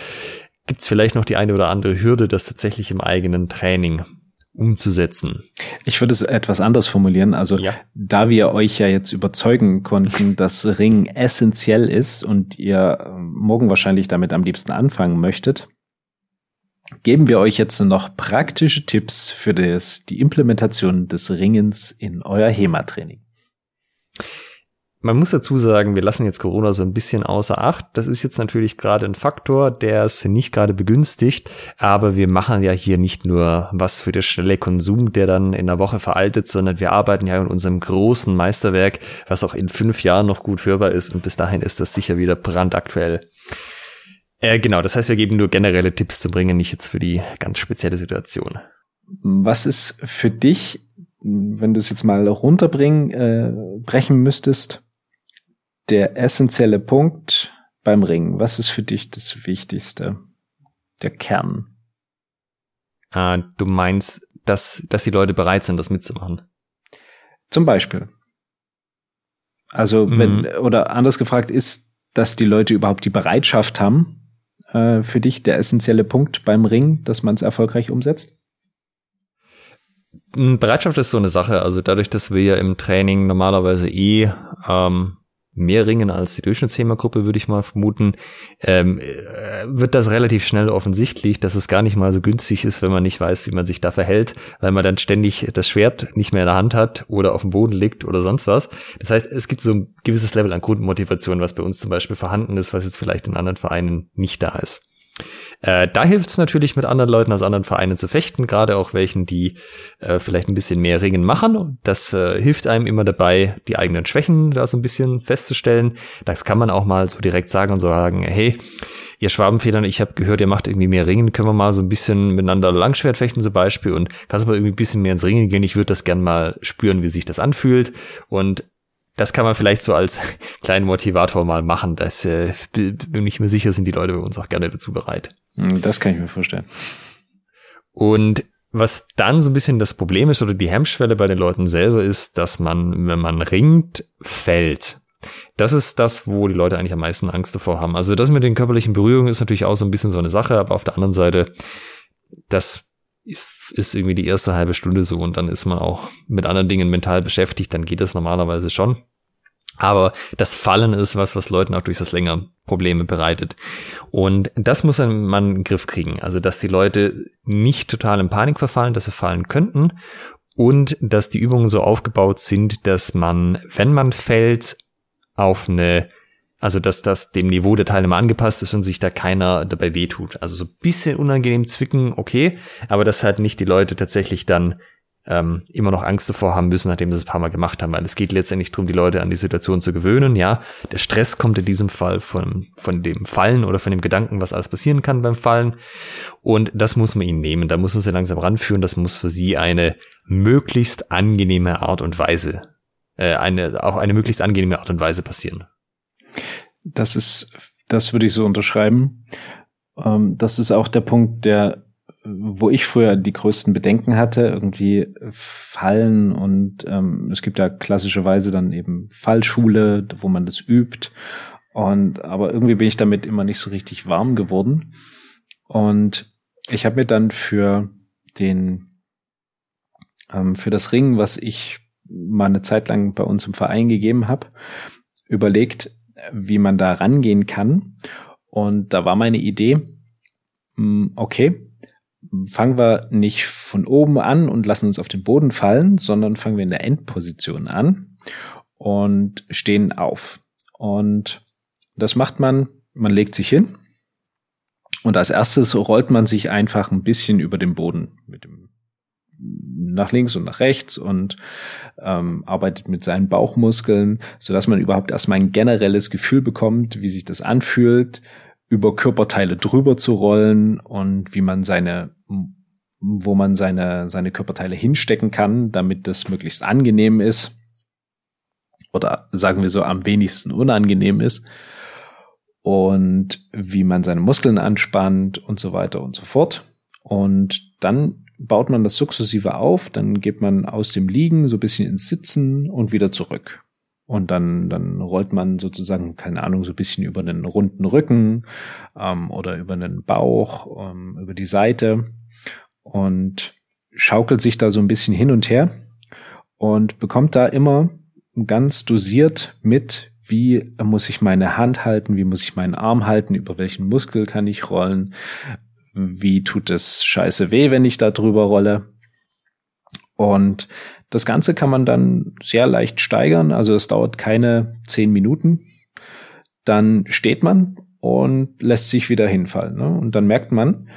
gibt es vielleicht noch die eine oder andere Hürde, das tatsächlich im eigenen Training umzusetzen. Ich würde es etwas anders formulieren. Also ja. da wir euch ja jetzt überzeugen konnten, <laughs> dass Ring essentiell ist und ihr ähm, morgen wahrscheinlich damit am liebsten anfangen möchtet, geben wir euch jetzt noch praktische Tipps für das, die Implementation des Ringens in euer HEMA-Training. Man muss dazu sagen, wir lassen jetzt Corona so ein bisschen außer Acht. Das ist jetzt natürlich gerade ein Faktor, der es nicht gerade begünstigt. Aber wir machen ja hier nicht nur was für den schnelle Konsum, der dann in der Woche veraltet, sondern wir arbeiten ja in unserem großen Meisterwerk, was auch in fünf Jahren noch gut hörbar ist. Und bis dahin ist das sicher wieder brandaktuell. Äh, genau, das heißt, wir geben nur generelle Tipps zu bringen, nicht jetzt für die ganz spezielle Situation. Was ist für dich, wenn du es jetzt mal runterbringen, äh, brechen müsstest, der essentielle Punkt beim Ringen? Was ist für dich das Wichtigste? Der Kern? Äh, du meinst, dass, dass die Leute bereit sind, das mitzumachen? Zum Beispiel. Also, mhm. wenn, oder anders gefragt, ist, dass die Leute überhaupt die Bereitschaft haben, äh, für dich der essentielle Punkt beim Ring, dass man es erfolgreich umsetzt? Bereitschaft ist so eine Sache. Also dadurch, dass wir ja im Training normalerweise eh ähm, mehr ringen als die Durchschnittshema-Gruppe, würde ich mal vermuten, ähm, äh, wird das relativ schnell offensichtlich, dass es gar nicht mal so günstig ist, wenn man nicht weiß, wie man sich da verhält, weil man dann ständig das Schwert nicht mehr in der Hand hat oder auf dem Boden liegt oder sonst was. Das heißt, es gibt so ein gewisses Level an Grundmotivation, was bei uns zum Beispiel vorhanden ist, was jetzt vielleicht in anderen Vereinen nicht da ist. Äh, da hilft es natürlich, mit anderen Leuten aus anderen Vereinen zu fechten, gerade auch welchen, die äh, vielleicht ein bisschen mehr Ringen machen. Das äh, hilft einem immer dabei, die eigenen Schwächen da so ein bisschen festzustellen. Das kann man auch mal so direkt sagen und sagen, hey, ihr Schwabenfedern, ich habe gehört, ihr macht irgendwie mehr Ringen, können wir mal so ein bisschen miteinander Langschwert fechten zum Beispiel und kannst mal irgendwie ein bisschen mehr ins Ringen gehen. Ich würde das gern mal spüren, wie sich das anfühlt. Und das kann man vielleicht so als <laughs> kleinen Motivator mal machen. Das äh, bin ich mir sicher, sind die Leute bei uns auch gerne dazu bereit. Hm, das kann ich mir vorstellen. Und was dann so ein bisschen das Problem ist oder die Hemmschwelle bei den Leuten selber ist, dass man, wenn man ringt, fällt. Das ist das, wo die Leute eigentlich am meisten Angst davor haben. Also das mit den körperlichen Berührungen ist natürlich auch so ein bisschen so eine Sache, aber auf der anderen Seite, das ist irgendwie die erste halbe Stunde so und dann ist man auch mit anderen Dingen mental beschäftigt, dann geht das normalerweise schon. Aber das Fallen ist was, was Leuten auch durchaus länger Probleme bereitet. Und das muss man in den Griff kriegen. Also, dass die Leute nicht total in Panik verfallen, dass sie fallen könnten. Und dass die Übungen so aufgebaut sind, dass man, wenn man fällt, auf eine also, dass das dem Niveau der Teilnehmer angepasst ist und sich da keiner dabei wehtut. Also so ein bisschen unangenehm zwicken, okay, aber dass halt nicht die Leute tatsächlich dann ähm, immer noch Angst davor haben müssen, nachdem sie es ein paar Mal gemacht haben, weil es geht letztendlich darum, die Leute an die Situation zu gewöhnen. Ja, der Stress kommt in diesem Fall von, von dem Fallen oder von dem Gedanken, was alles passieren kann beim Fallen. Und das muss man ihnen nehmen. Da muss man sie langsam ranführen. Das muss für sie eine möglichst angenehme Art und Weise, äh, eine, auch eine möglichst angenehme Art und Weise passieren. Das ist, das würde ich so unterschreiben. Ähm, das ist auch der Punkt, der, wo ich früher die größten Bedenken hatte, irgendwie Fallen und ähm, es gibt ja klassischerweise dann eben Fallschule, wo man das übt. Und aber irgendwie bin ich damit immer nicht so richtig warm geworden. Und ich habe mir dann für den ähm, für das Ringen, was ich mal eine Zeit lang bei uns im Verein gegeben habe, überlegt, wie man da rangehen kann. Und da war meine Idee, hm, okay, fangen wir nicht von oben an und lassen uns auf den Boden fallen, sondern fangen wir in der Endposition an und stehen auf. Und das macht man, man legt sich hin und als erstes rollt man sich einfach ein bisschen über den Boden mit dem nach links und nach rechts und ähm, arbeitet mit seinen Bauchmuskeln, so dass man überhaupt erstmal ein generelles Gefühl bekommt, wie sich das anfühlt, über Körperteile drüber zu rollen und wie man seine wo man seine, seine Körperteile hinstecken kann, damit das möglichst angenehm ist. Oder sagen wir so am wenigsten unangenehm ist. Und wie man seine Muskeln anspannt und so weiter und so fort. Und dann baut man das sukzessive auf, dann geht man aus dem Liegen so ein bisschen ins Sitzen und wieder zurück. Und dann, dann rollt man sozusagen, keine Ahnung, so ein bisschen über einen runden Rücken ähm, oder über einen Bauch, ähm, über die Seite und schaukelt sich da so ein bisschen hin und her und bekommt da immer ganz dosiert mit, wie muss ich meine Hand halten, wie muss ich meinen Arm halten, über welchen Muskel kann ich rollen, wie tut es scheiße weh, wenn ich da drüber rolle. Und das Ganze kann man dann sehr leicht steigern, also es dauert keine zehn Minuten. Dann steht man und lässt sich wieder hinfallen. Ne? Und dann merkt man,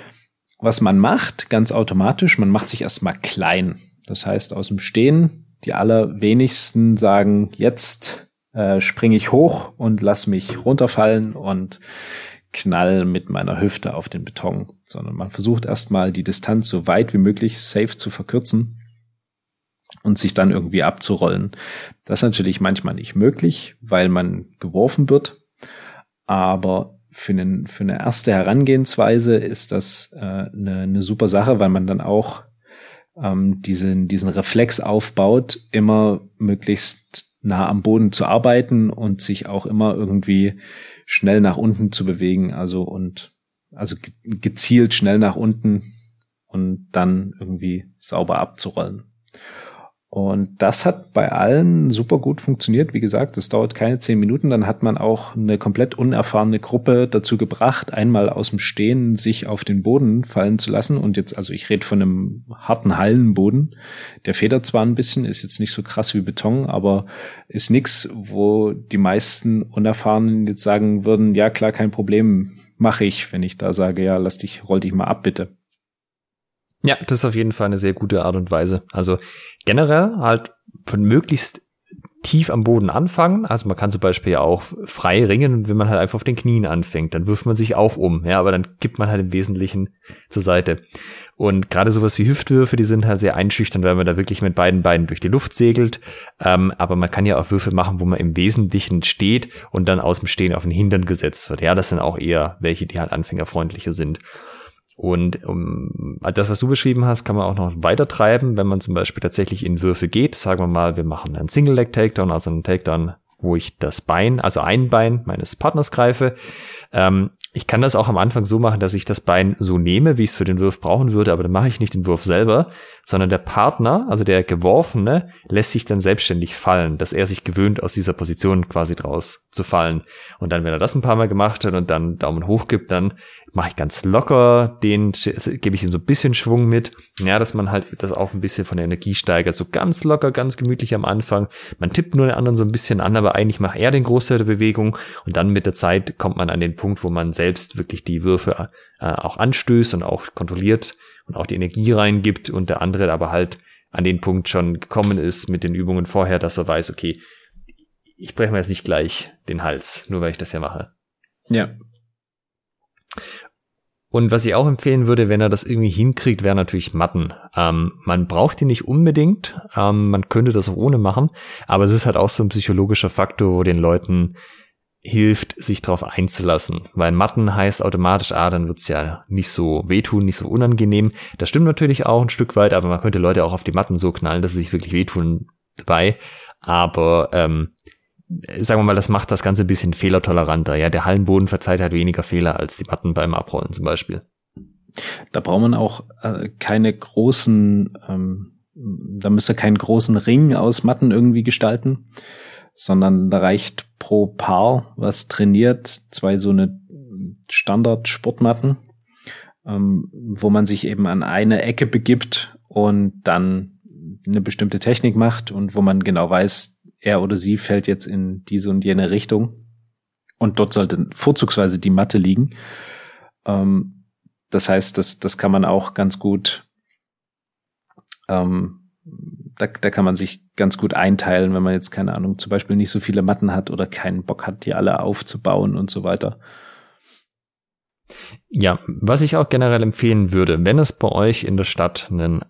was man macht, ganz automatisch, man macht sich erstmal klein. Das heißt, aus dem Stehen, die allerwenigsten sagen, jetzt äh, springe ich hoch und lass mich runterfallen und knall mit meiner Hüfte auf den Beton, sondern man versucht erstmal die Distanz so weit wie möglich safe zu verkürzen und sich dann irgendwie abzurollen. Das ist natürlich manchmal nicht möglich, weil man geworfen wird, aber für, einen, für eine erste Herangehensweise ist das äh, eine, eine super Sache, weil man dann auch ähm, diesen, diesen Reflex aufbaut, immer möglichst nah am Boden zu arbeiten und sich auch immer irgendwie schnell nach unten zu bewegen, also und also gezielt schnell nach unten und dann irgendwie sauber abzurollen. Und das hat bei allen super gut funktioniert. Wie gesagt, es dauert keine zehn Minuten. Dann hat man auch eine komplett unerfahrene Gruppe dazu gebracht, einmal aus dem Stehen sich auf den Boden fallen zu lassen. Und jetzt, also ich rede von einem harten Hallenboden. Der federt zwar ein bisschen, ist jetzt nicht so krass wie Beton, aber ist nix, wo die meisten Unerfahrenen jetzt sagen würden, ja klar, kein Problem, mache ich, wenn ich da sage, ja, lass dich, roll dich mal ab, bitte. Ja, das ist auf jeden Fall eine sehr gute Art und Weise. Also generell halt von möglichst tief am Boden anfangen. Also man kann zum Beispiel ja auch frei ringen, wenn man halt einfach auf den Knien anfängt, dann wirft man sich auch um. Ja, aber dann gibt man halt im Wesentlichen zur Seite. Und gerade sowas wie Hüftwürfe, die sind halt sehr einschüchtern, weil man da wirklich mit beiden Beinen durch die Luft segelt. Ähm, aber man kann ja auch Würfe machen, wo man im Wesentlichen steht und dann aus dem Stehen auf den Hintern gesetzt wird. Ja, das sind auch eher welche, die halt anfängerfreundlicher sind. Und um, das, was du beschrieben hast, kann man auch noch weiter treiben, wenn man zum Beispiel tatsächlich in Würfe geht. Sagen wir mal, wir machen einen Single-Leg-Takedown, also einen Takedown, wo ich das Bein, also ein Bein meines Partners greife. Ähm, ich kann das auch am Anfang so machen, dass ich das Bein so nehme, wie ich es für den Wurf brauchen würde, aber dann mache ich nicht den Wurf selber, sondern der Partner, also der Geworfene, lässt sich dann selbstständig fallen, dass er sich gewöhnt, aus dieser Position quasi draus zu fallen. Und dann, wenn er das ein paar Mal gemacht hat und dann Daumen hoch gibt, dann mache ich ganz locker den, gebe ich ihm so ein bisschen Schwung mit. Ja, dass man halt das auch ein bisschen von der Energie steigert. So ganz locker, ganz gemütlich am Anfang. Man tippt nur den anderen so ein bisschen an, aber eigentlich macht er den Großteil der Bewegung. Und dann mit der Zeit kommt man an den Punkt, wo man selbst wirklich die Würfe äh, auch anstößt und auch kontrolliert und auch die Energie reingibt und der andere aber halt an den Punkt schon gekommen ist mit den Übungen vorher, dass er weiß, okay, ich breche mir jetzt nicht gleich den Hals, nur weil ich das ja mache. Ja, und was ich auch empfehlen würde, wenn er das irgendwie hinkriegt, wäre natürlich Matten. Ähm, man braucht die nicht unbedingt, ähm, man könnte das auch ohne machen, aber es ist halt auch so ein psychologischer Faktor, wo den Leuten hilft, sich darauf einzulassen. Weil Matten heißt automatisch, ah, dann wird's ja nicht so wehtun, nicht so unangenehm. Das stimmt natürlich auch ein Stück weit, aber man könnte Leute auch auf die Matten so knallen, dass sie sich wirklich wehtun dabei. Aber ähm, sagen wir mal, das macht das Ganze ein bisschen fehlertoleranter. Ja, der Hallenboden verzeiht halt weniger Fehler als die Matten beim Abrollen zum Beispiel. Da braucht man auch äh, keine großen, ähm, da müsste keinen großen Ring aus Matten irgendwie gestalten, sondern da reicht pro Paar, was trainiert, zwei so eine Standard-Sportmatten, ähm, wo man sich eben an eine Ecke begibt und dann eine bestimmte Technik macht und wo man genau weiß, er oder sie fällt jetzt in diese und jene Richtung. Und dort sollte vorzugsweise die Matte liegen. Ähm, das heißt, das, das kann man auch ganz gut, ähm, da, da kann man sich ganz gut einteilen, wenn man jetzt, keine Ahnung, zum Beispiel nicht so viele Matten hat oder keinen Bock hat, die alle aufzubauen und so weiter. Ja, was ich auch generell empfehlen würde, wenn es bei euch in der Stadt einen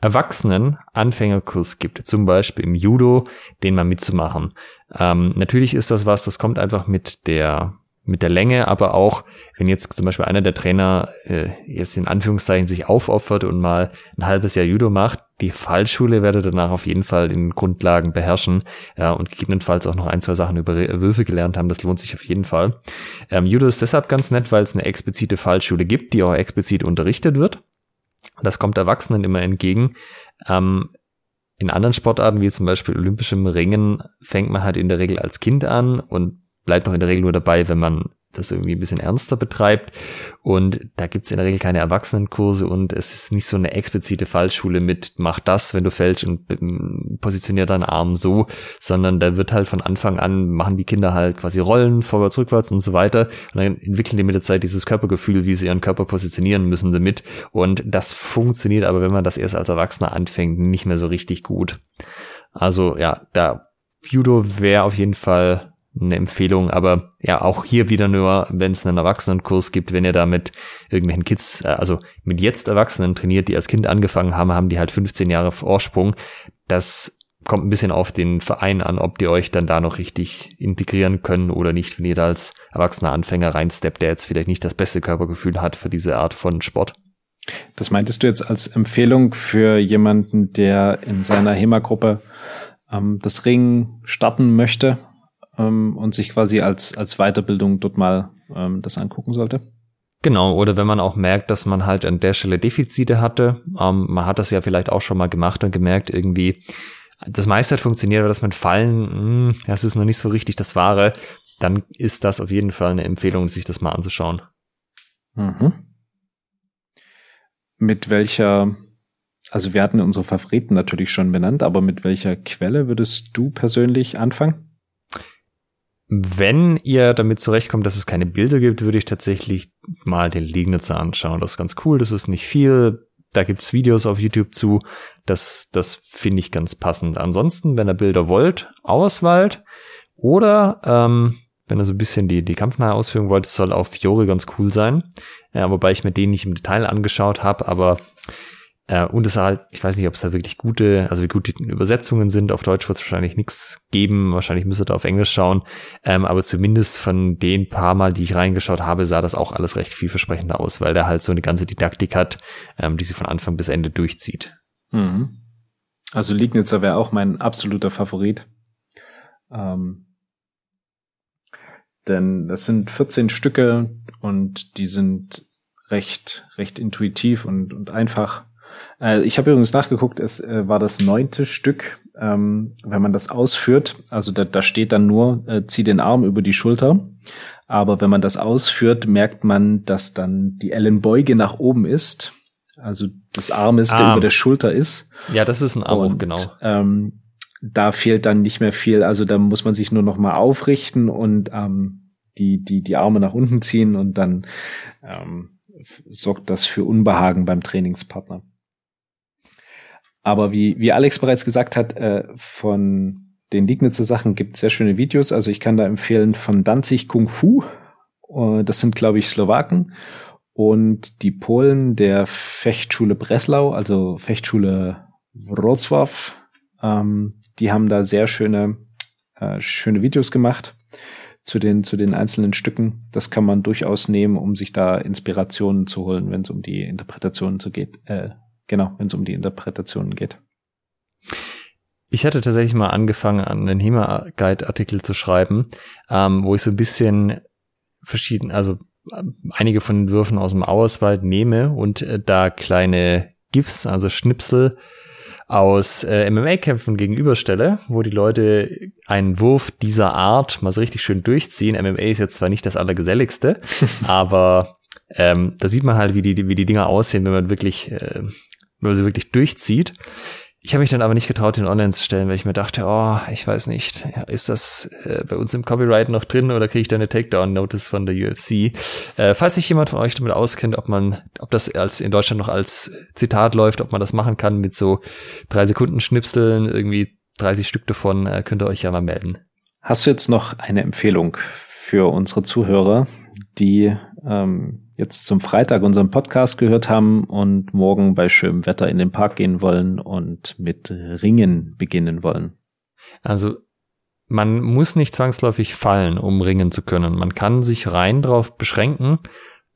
Erwachsenen Anfängerkurs gibt, zum Beispiel im Judo, den mal mitzumachen. Ähm, natürlich ist das was, das kommt einfach mit der mit der Länge, aber auch, wenn jetzt zum Beispiel einer der Trainer äh, jetzt in Anführungszeichen sich aufopfert und mal ein halbes Jahr Judo macht, die Fallschule werde danach auf jeden Fall in Grundlagen beherrschen ja, und gegebenenfalls auch noch ein, zwei Sachen über Würfe gelernt haben. Das lohnt sich auf jeden Fall. Ähm, Judo ist deshalb ganz nett, weil es eine explizite Fallschule gibt, die auch explizit unterrichtet wird. Das kommt Erwachsenen immer entgegen. Ähm, in anderen Sportarten, wie zum Beispiel olympischem Ringen, fängt man halt in der Regel als Kind an und bleibt auch in der Regel nur dabei, wenn man das irgendwie ein bisschen ernster betreibt. Und da gibt's in der Regel keine Erwachsenenkurse und es ist nicht so eine explizite Fallschule mit mach das, wenn du fällst und positionier deinen Arm so, sondern da wird halt von Anfang an, machen die Kinder halt quasi Rollen, vorwärts, rückwärts und so weiter. Und dann entwickeln die mit der Zeit dieses Körpergefühl, wie sie ihren Körper positionieren müssen damit. Und das funktioniert aber, wenn man das erst als Erwachsener anfängt, nicht mehr so richtig gut. Also ja, da Judo wäre auf jeden Fall eine Empfehlung, aber ja, auch hier wieder nur, wenn es einen Erwachsenenkurs gibt, wenn ihr da mit irgendwelchen Kids, äh, also mit jetzt Erwachsenen trainiert, die als Kind angefangen haben, haben die halt 15 Jahre Vorsprung. Das kommt ein bisschen auf den Verein an, ob die euch dann da noch richtig integrieren können oder nicht, wenn ihr da als erwachsener Anfänger reinsteppt, der jetzt vielleicht nicht das beste Körpergefühl hat für diese Art von Sport. Das meintest du jetzt als Empfehlung für jemanden, der in seiner HEMA-Gruppe ähm, das Ring starten möchte ähm, und sich quasi als, als Weiterbildung dort mal ähm, das angucken sollte. Genau, oder wenn man auch merkt, dass man halt an der Stelle Defizite hatte, ähm, man hat das ja vielleicht auch schon mal gemacht und gemerkt, irgendwie, das meiste hat funktioniert, aber das mit Fallen, mh, hm, das ist noch nicht so richtig das Wahre, dann ist das auf jeden Fall eine Empfehlung, sich das mal anzuschauen. Mhm. Mit welcher, also wir hatten unsere Favoriten natürlich schon benannt, aber mit welcher Quelle würdest du persönlich anfangen? Wenn ihr damit zurechtkommt, dass es keine Bilder gibt, würde ich tatsächlich mal den Liegnitzer anschauen. Das ist ganz cool, das ist nicht viel. Da gibt's Videos auf YouTube zu. Das, das finde ich ganz passend. Ansonsten, wenn ihr Bilder wollt, Auswald oder ähm, wenn ihr so ein bisschen die, die kampfnahe Ausführung wollt, soll auf Fiore ganz cool sein. Ja, wobei ich mir den nicht im Detail angeschaut habe, aber äh, und es halt, ich weiß nicht, ob es da wirklich gute, also wie gut die Übersetzungen sind. Auf Deutsch wird es wahrscheinlich nichts geben. Wahrscheinlich müsst ihr da auf Englisch schauen. Ähm, aber zumindest von den paar Mal, die ich reingeschaut habe, sah das auch alles recht vielversprechender aus, weil der halt so eine ganze Didaktik hat, ähm, die sie von Anfang bis Ende durchzieht. Mhm. Also Liegnitzer wäre auch mein absoluter Favorit. Ähm, Denn das sind 14 Stücke und die sind recht, recht intuitiv und, und einfach. Äh, ich habe übrigens nachgeguckt, es äh, war das neunte Stück, ähm, wenn man das ausführt. Also da, da steht dann nur, äh, zieh den Arm über die Schulter. Aber wenn man das ausführt, merkt man, dass dann die Ellenbeuge nach oben ist. Also des Armes, ah. der über der Schulter ist. Ja, das ist ein Arm, genau. Ähm, da fehlt dann nicht mehr viel. Also da muss man sich nur noch mal aufrichten und ähm, die, die, die Arme nach unten ziehen und dann ähm, sorgt das für Unbehagen beim Trainingspartner. Aber wie, wie Alex bereits gesagt hat, äh, von den Liegnitzer Sachen gibt es sehr schöne Videos. Also ich kann da empfehlen von Danzig Kung Fu. Uh, das sind, glaube ich, Slowaken. Und die Polen der Fechtschule Breslau, also Fechtschule Wrocław, ähm, die haben da sehr schöne, äh, schöne Videos gemacht zu den, zu den einzelnen Stücken. Das kann man durchaus nehmen, um sich da Inspirationen zu holen, wenn es um die Interpretationen zu geht. Äh, genau, wenn es um die Interpretationen geht. Ich hatte tatsächlich mal angefangen, einen HEMA-Guide-Artikel zu schreiben, ähm, wo ich so ein bisschen verschieden, also äh, einige von den Würfen aus dem Auerswald nehme und äh, da kleine GIFs, also Schnipsel aus äh, MMA-Kämpfen gegenüberstelle, wo die Leute einen Wurf dieser Art mal so richtig schön durchziehen. MMA ist jetzt zwar nicht das Allergeselligste, <laughs> aber ähm, da sieht man halt, wie die, wie die Dinger aussehen, wenn man wirklich, äh, wenn man sie wirklich durchzieht. Ich habe mich dann aber nicht getraut, den online zu stellen, weil ich mir dachte, oh, ich weiß nicht, ist das äh, bei uns im Copyright noch drin oder kriege ich da eine Takedown-Notice von der UFC? Äh, falls sich jemand von euch damit auskennt, ob man, ob das als in Deutschland noch als Zitat läuft, ob man das machen kann mit so drei Sekunden Schnipseln, irgendwie 30 Stück davon, äh, könnt ihr euch ja mal melden. Hast du jetzt noch eine Empfehlung für unsere Zuhörer, die ähm, jetzt zum Freitag unseren Podcast gehört haben und morgen bei schönem Wetter in den Park gehen wollen und mit Ringen beginnen wollen. Also man muss nicht zwangsläufig fallen, um ringen zu können. Man kann sich rein drauf beschränken,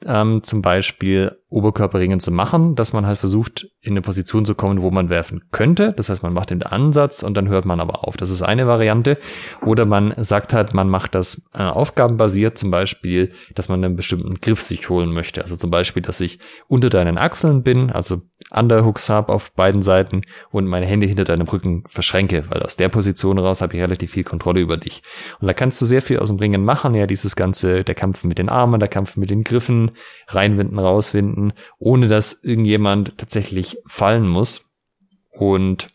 ähm, zum Beispiel Oberkörperringen zu machen, dass man halt versucht, in eine Position zu kommen, wo man werfen könnte. Das heißt, man macht den Ansatz und dann hört man aber auf. Das ist eine Variante. Oder man sagt halt, man macht das äh, aufgabenbasiert, zum Beispiel, dass man einen bestimmten Griff sich holen möchte. Also zum Beispiel, dass ich unter deinen Achseln bin, also Underhooks habe auf beiden Seiten und meine Hände hinter deinem Rücken verschränke, weil aus der Position raus habe ich relativ viel Kontrolle über dich. Und da kannst du sehr viel aus dem Ringen machen, ja, dieses ganze, der Kampf mit den Armen, der Kampf mit den Griffen, reinwinden, rauswinden, finden, ohne dass irgendjemand tatsächlich fallen muss. Und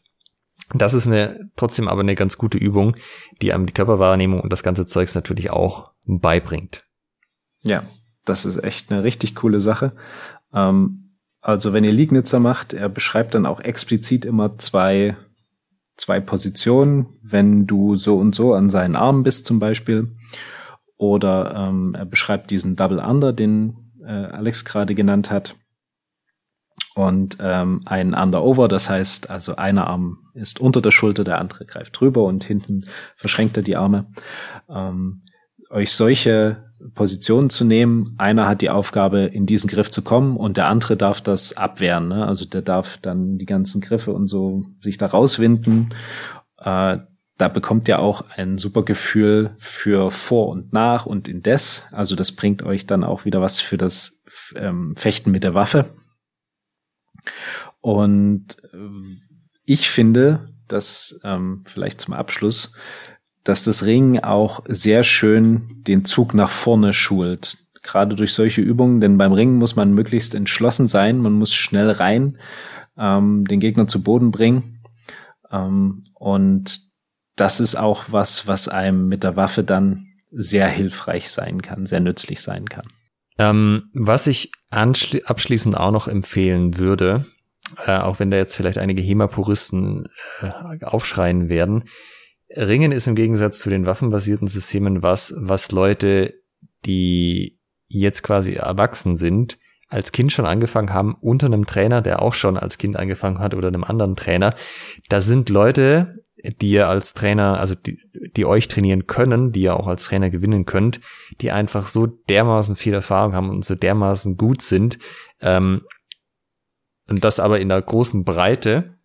das ist eine, trotzdem aber eine ganz gute Übung, die einem die Körperwahrnehmung und das ganze Zeugs natürlich auch beibringt. Ja, das ist echt eine richtig coole Sache. Ähm, also wenn ihr Liegnitzer macht, er beschreibt dann auch explizit immer zwei, zwei Positionen, wenn du so und so an seinen Armen bist zum Beispiel. Oder ähm, er beschreibt diesen Double Under, den äh, Alex gerade genannt hat. Und ähm, ein Under-Over, das heißt, also einer Arm ist unter der Schulter, der andere greift drüber und hinten verschränkt er die Arme. Ähm, euch solche Positionen zu nehmen. Einer hat die Aufgabe, in diesen Griff zu kommen und der andere darf das abwehren. Ne? Also der darf dann die ganzen Griffe und so sich da rauswinden. Äh, da bekommt ihr auch ein super Gefühl für vor und nach und indes. Also das bringt euch dann auch wieder was für das ähm, Fechten mit der Waffe. Und äh, ich finde, dass ähm, vielleicht zum Abschluss, dass das Ringen auch sehr schön den Zug nach vorne schult. Gerade durch solche Übungen, denn beim Ringen muss man möglichst entschlossen sein, man muss schnell rein, ähm, den Gegner zu Boden bringen. Ähm, und das ist auch was, was einem mit der Waffe dann sehr hilfreich sein kann, sehr nützlich sein kann. Ähm, was ich abschließend auch noch empfehlen würde, äh, auch wenn da jetzt vielleicht einige HEMA-Puristen äh, aufschreien werden, Ringen ist im Gegensatz zu den waffenbasierten Systemen was, was Leute, die jetzt quasi erwachsen sind, als Kind schon angefangen haben, unter einem Trainer, der auch schon als Kind angefangen hat, oder einem anderen Trainer. Da sind Leute, die ihr als Trainer, also die, die euch trainieren können, die ihr auch als Trainer gewinnen könnt, die einfach so dermaßen viel Erfahrung haben und so dermaßen gut sind, ähm, und das aber in der großen Breite,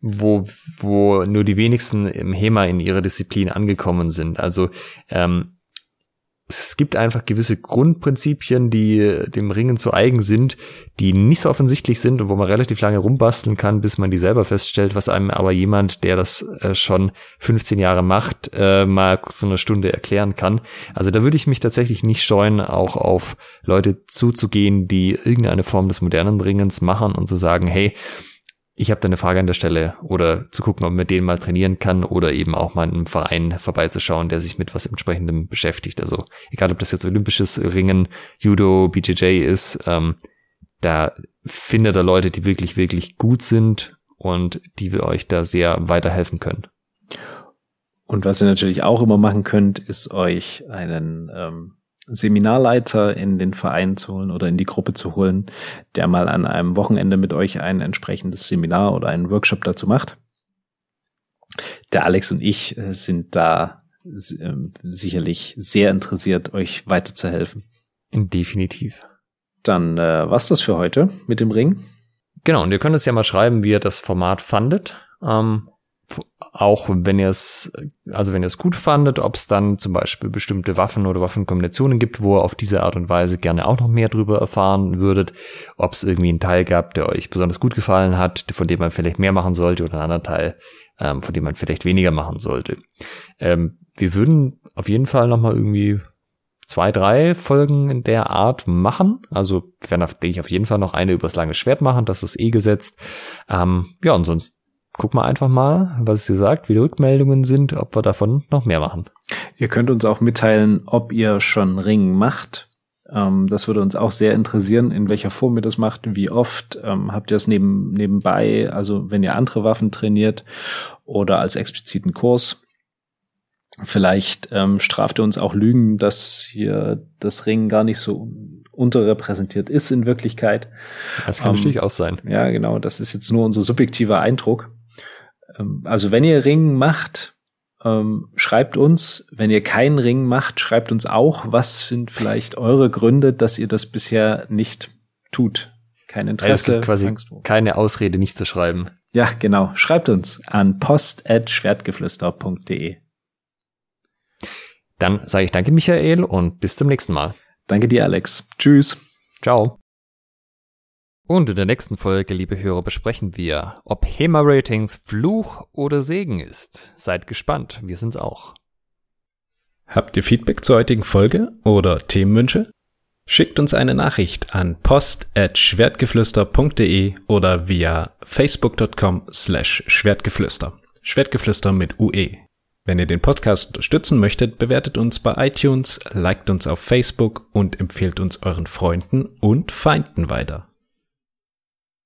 wo, wo nur die wenigsten im HEMA in ihrer Disziplin angekommen sind. Also ähm, es gibt einfach gewisse Grundprinzipien, die dem Ringen zu eigen sind, die nicht so offensichtlich sind und wo man relativ lange rumbasteln kann, bis man die selber feststellt, was einem aber jemand, der das äh, schon 15 Jahre macht, äh, mal so eine Stunde erklären kann. Also da würde ich mich tatsächlich nicht scheuen, auch auf Leute zuzugehen, die irgendeine Form des modernen Ringens machen und zu sagen, hey, ich habe da eine Frage an der Stelle oder zu gucken, ob man den mal trainieren kann oder eben auch mal in einem Verein vorbeizuschauen, der sich mit was entsprechendem beschäftigt. Also egal, ob das jetzt olympisches Ringen, Judo, BJJ ist, ähm, da findet er Leute, die wirklich, wirklich gut sind und die wir euch da sehr weiterhelfen können. Und was ihr natürlich auch immer machen könnt, ist euch einen ähm, Seminarleiter in den Verein zu holen oder in die Gruppe zu holen, der mal an einem Wochenende mit euch ein entsprechendes Seminar oder einen Workshop dazu macht. Der Alex und ich äh, sind da ähm, sicherlich sehr interessiert, euch weiterzuhelfen. Definitiv. Dann äh, was das für heute mit dem Ring? Genau, und ihr könnt uns ja mal schreiben, wie ihr das Format fandet. Ähm, auch wenn ihr es, also wenn ihr es gut fandet, ob es dann zum Beispiel bestimmte Waffen oder Waffenkombinationen gibt, wo ihr auf diese Art und Weise gerne auch noch mehr drüber erfahren würdet, ob es irgendwie einen Teil gab, der euch besonders gut gefallen hat, von dem man vielleicht mehr machen sollte oder einen anderen Teil, ähm, von dem man vielleicht weniger machen sollte. Ähm, wir würden auf jeden Fall nochmal irgendwie zwei, drei Folgen in der Art machen. Also werden, denke ich, auf jeden Fall noch eine übers lange Schwert machen, das ist eh gesetzt. Ähm, ja, und sonst guck mal einfach mal, was ihr sagt, wie die Rückmeldungen sind, ob wir davon noch mehr machen. Ihr könnt uns auch mitteilen, ob ihr schon Ring macht. Ähm, das würde uns auch sehr interessieren, in welcher Form ihr das macht, wie oft. Ähm, habt ihr es neben, nebenbei, also wenn ihr andere Waffen trainiert oder als expliziten Kurs. Vielleicht ähm, straft ihr uns auch Lügen, dass hier das Ring gar nicht so unterrepräsentiert ist in Wirklichkeit. Das kann ähm, natürlich auch sein. Ja, genau. Das ist jetzt nur unser subjektiver Eindruck. Ähm, also wenn ihr Ring macht, ähm, schreibt uns. Wenn ihr keinen Ring macht, schreibt uns auch. Was sind vielleicht eure Gründe, dass ihr das bisher nicht tut? Kein Interesse. Also quasi keine Ausrede, nicht zu schreiben. Ja, genau. Schreibt uns an post.schwertgeflüster.de. Dann sage ich danke, Michael, und bis zum nächsten Mal. Danke dir, Alex. Tschüss. Ciao. Und in der nächsten Folge, liebe Hörer, besprechen wir, ob HEMA-Ratings Fluch oder Segen ist. Seid gespannt, wir sind's auch. Habt ihr Feedback zur heutigen Folge oder Themenwünsche? Schickt uns eine Nachricht an post.schwertgeflüster.de oder via facebook.com slash schwertgeflüster. Schwertgeflüster mit UE. Wenn ihr den Podcast unterstützen möchtet, bewertet uns bei iTunes, liked uns auf Facebook und empfehlt uns euren Freunden und Feinden weiter.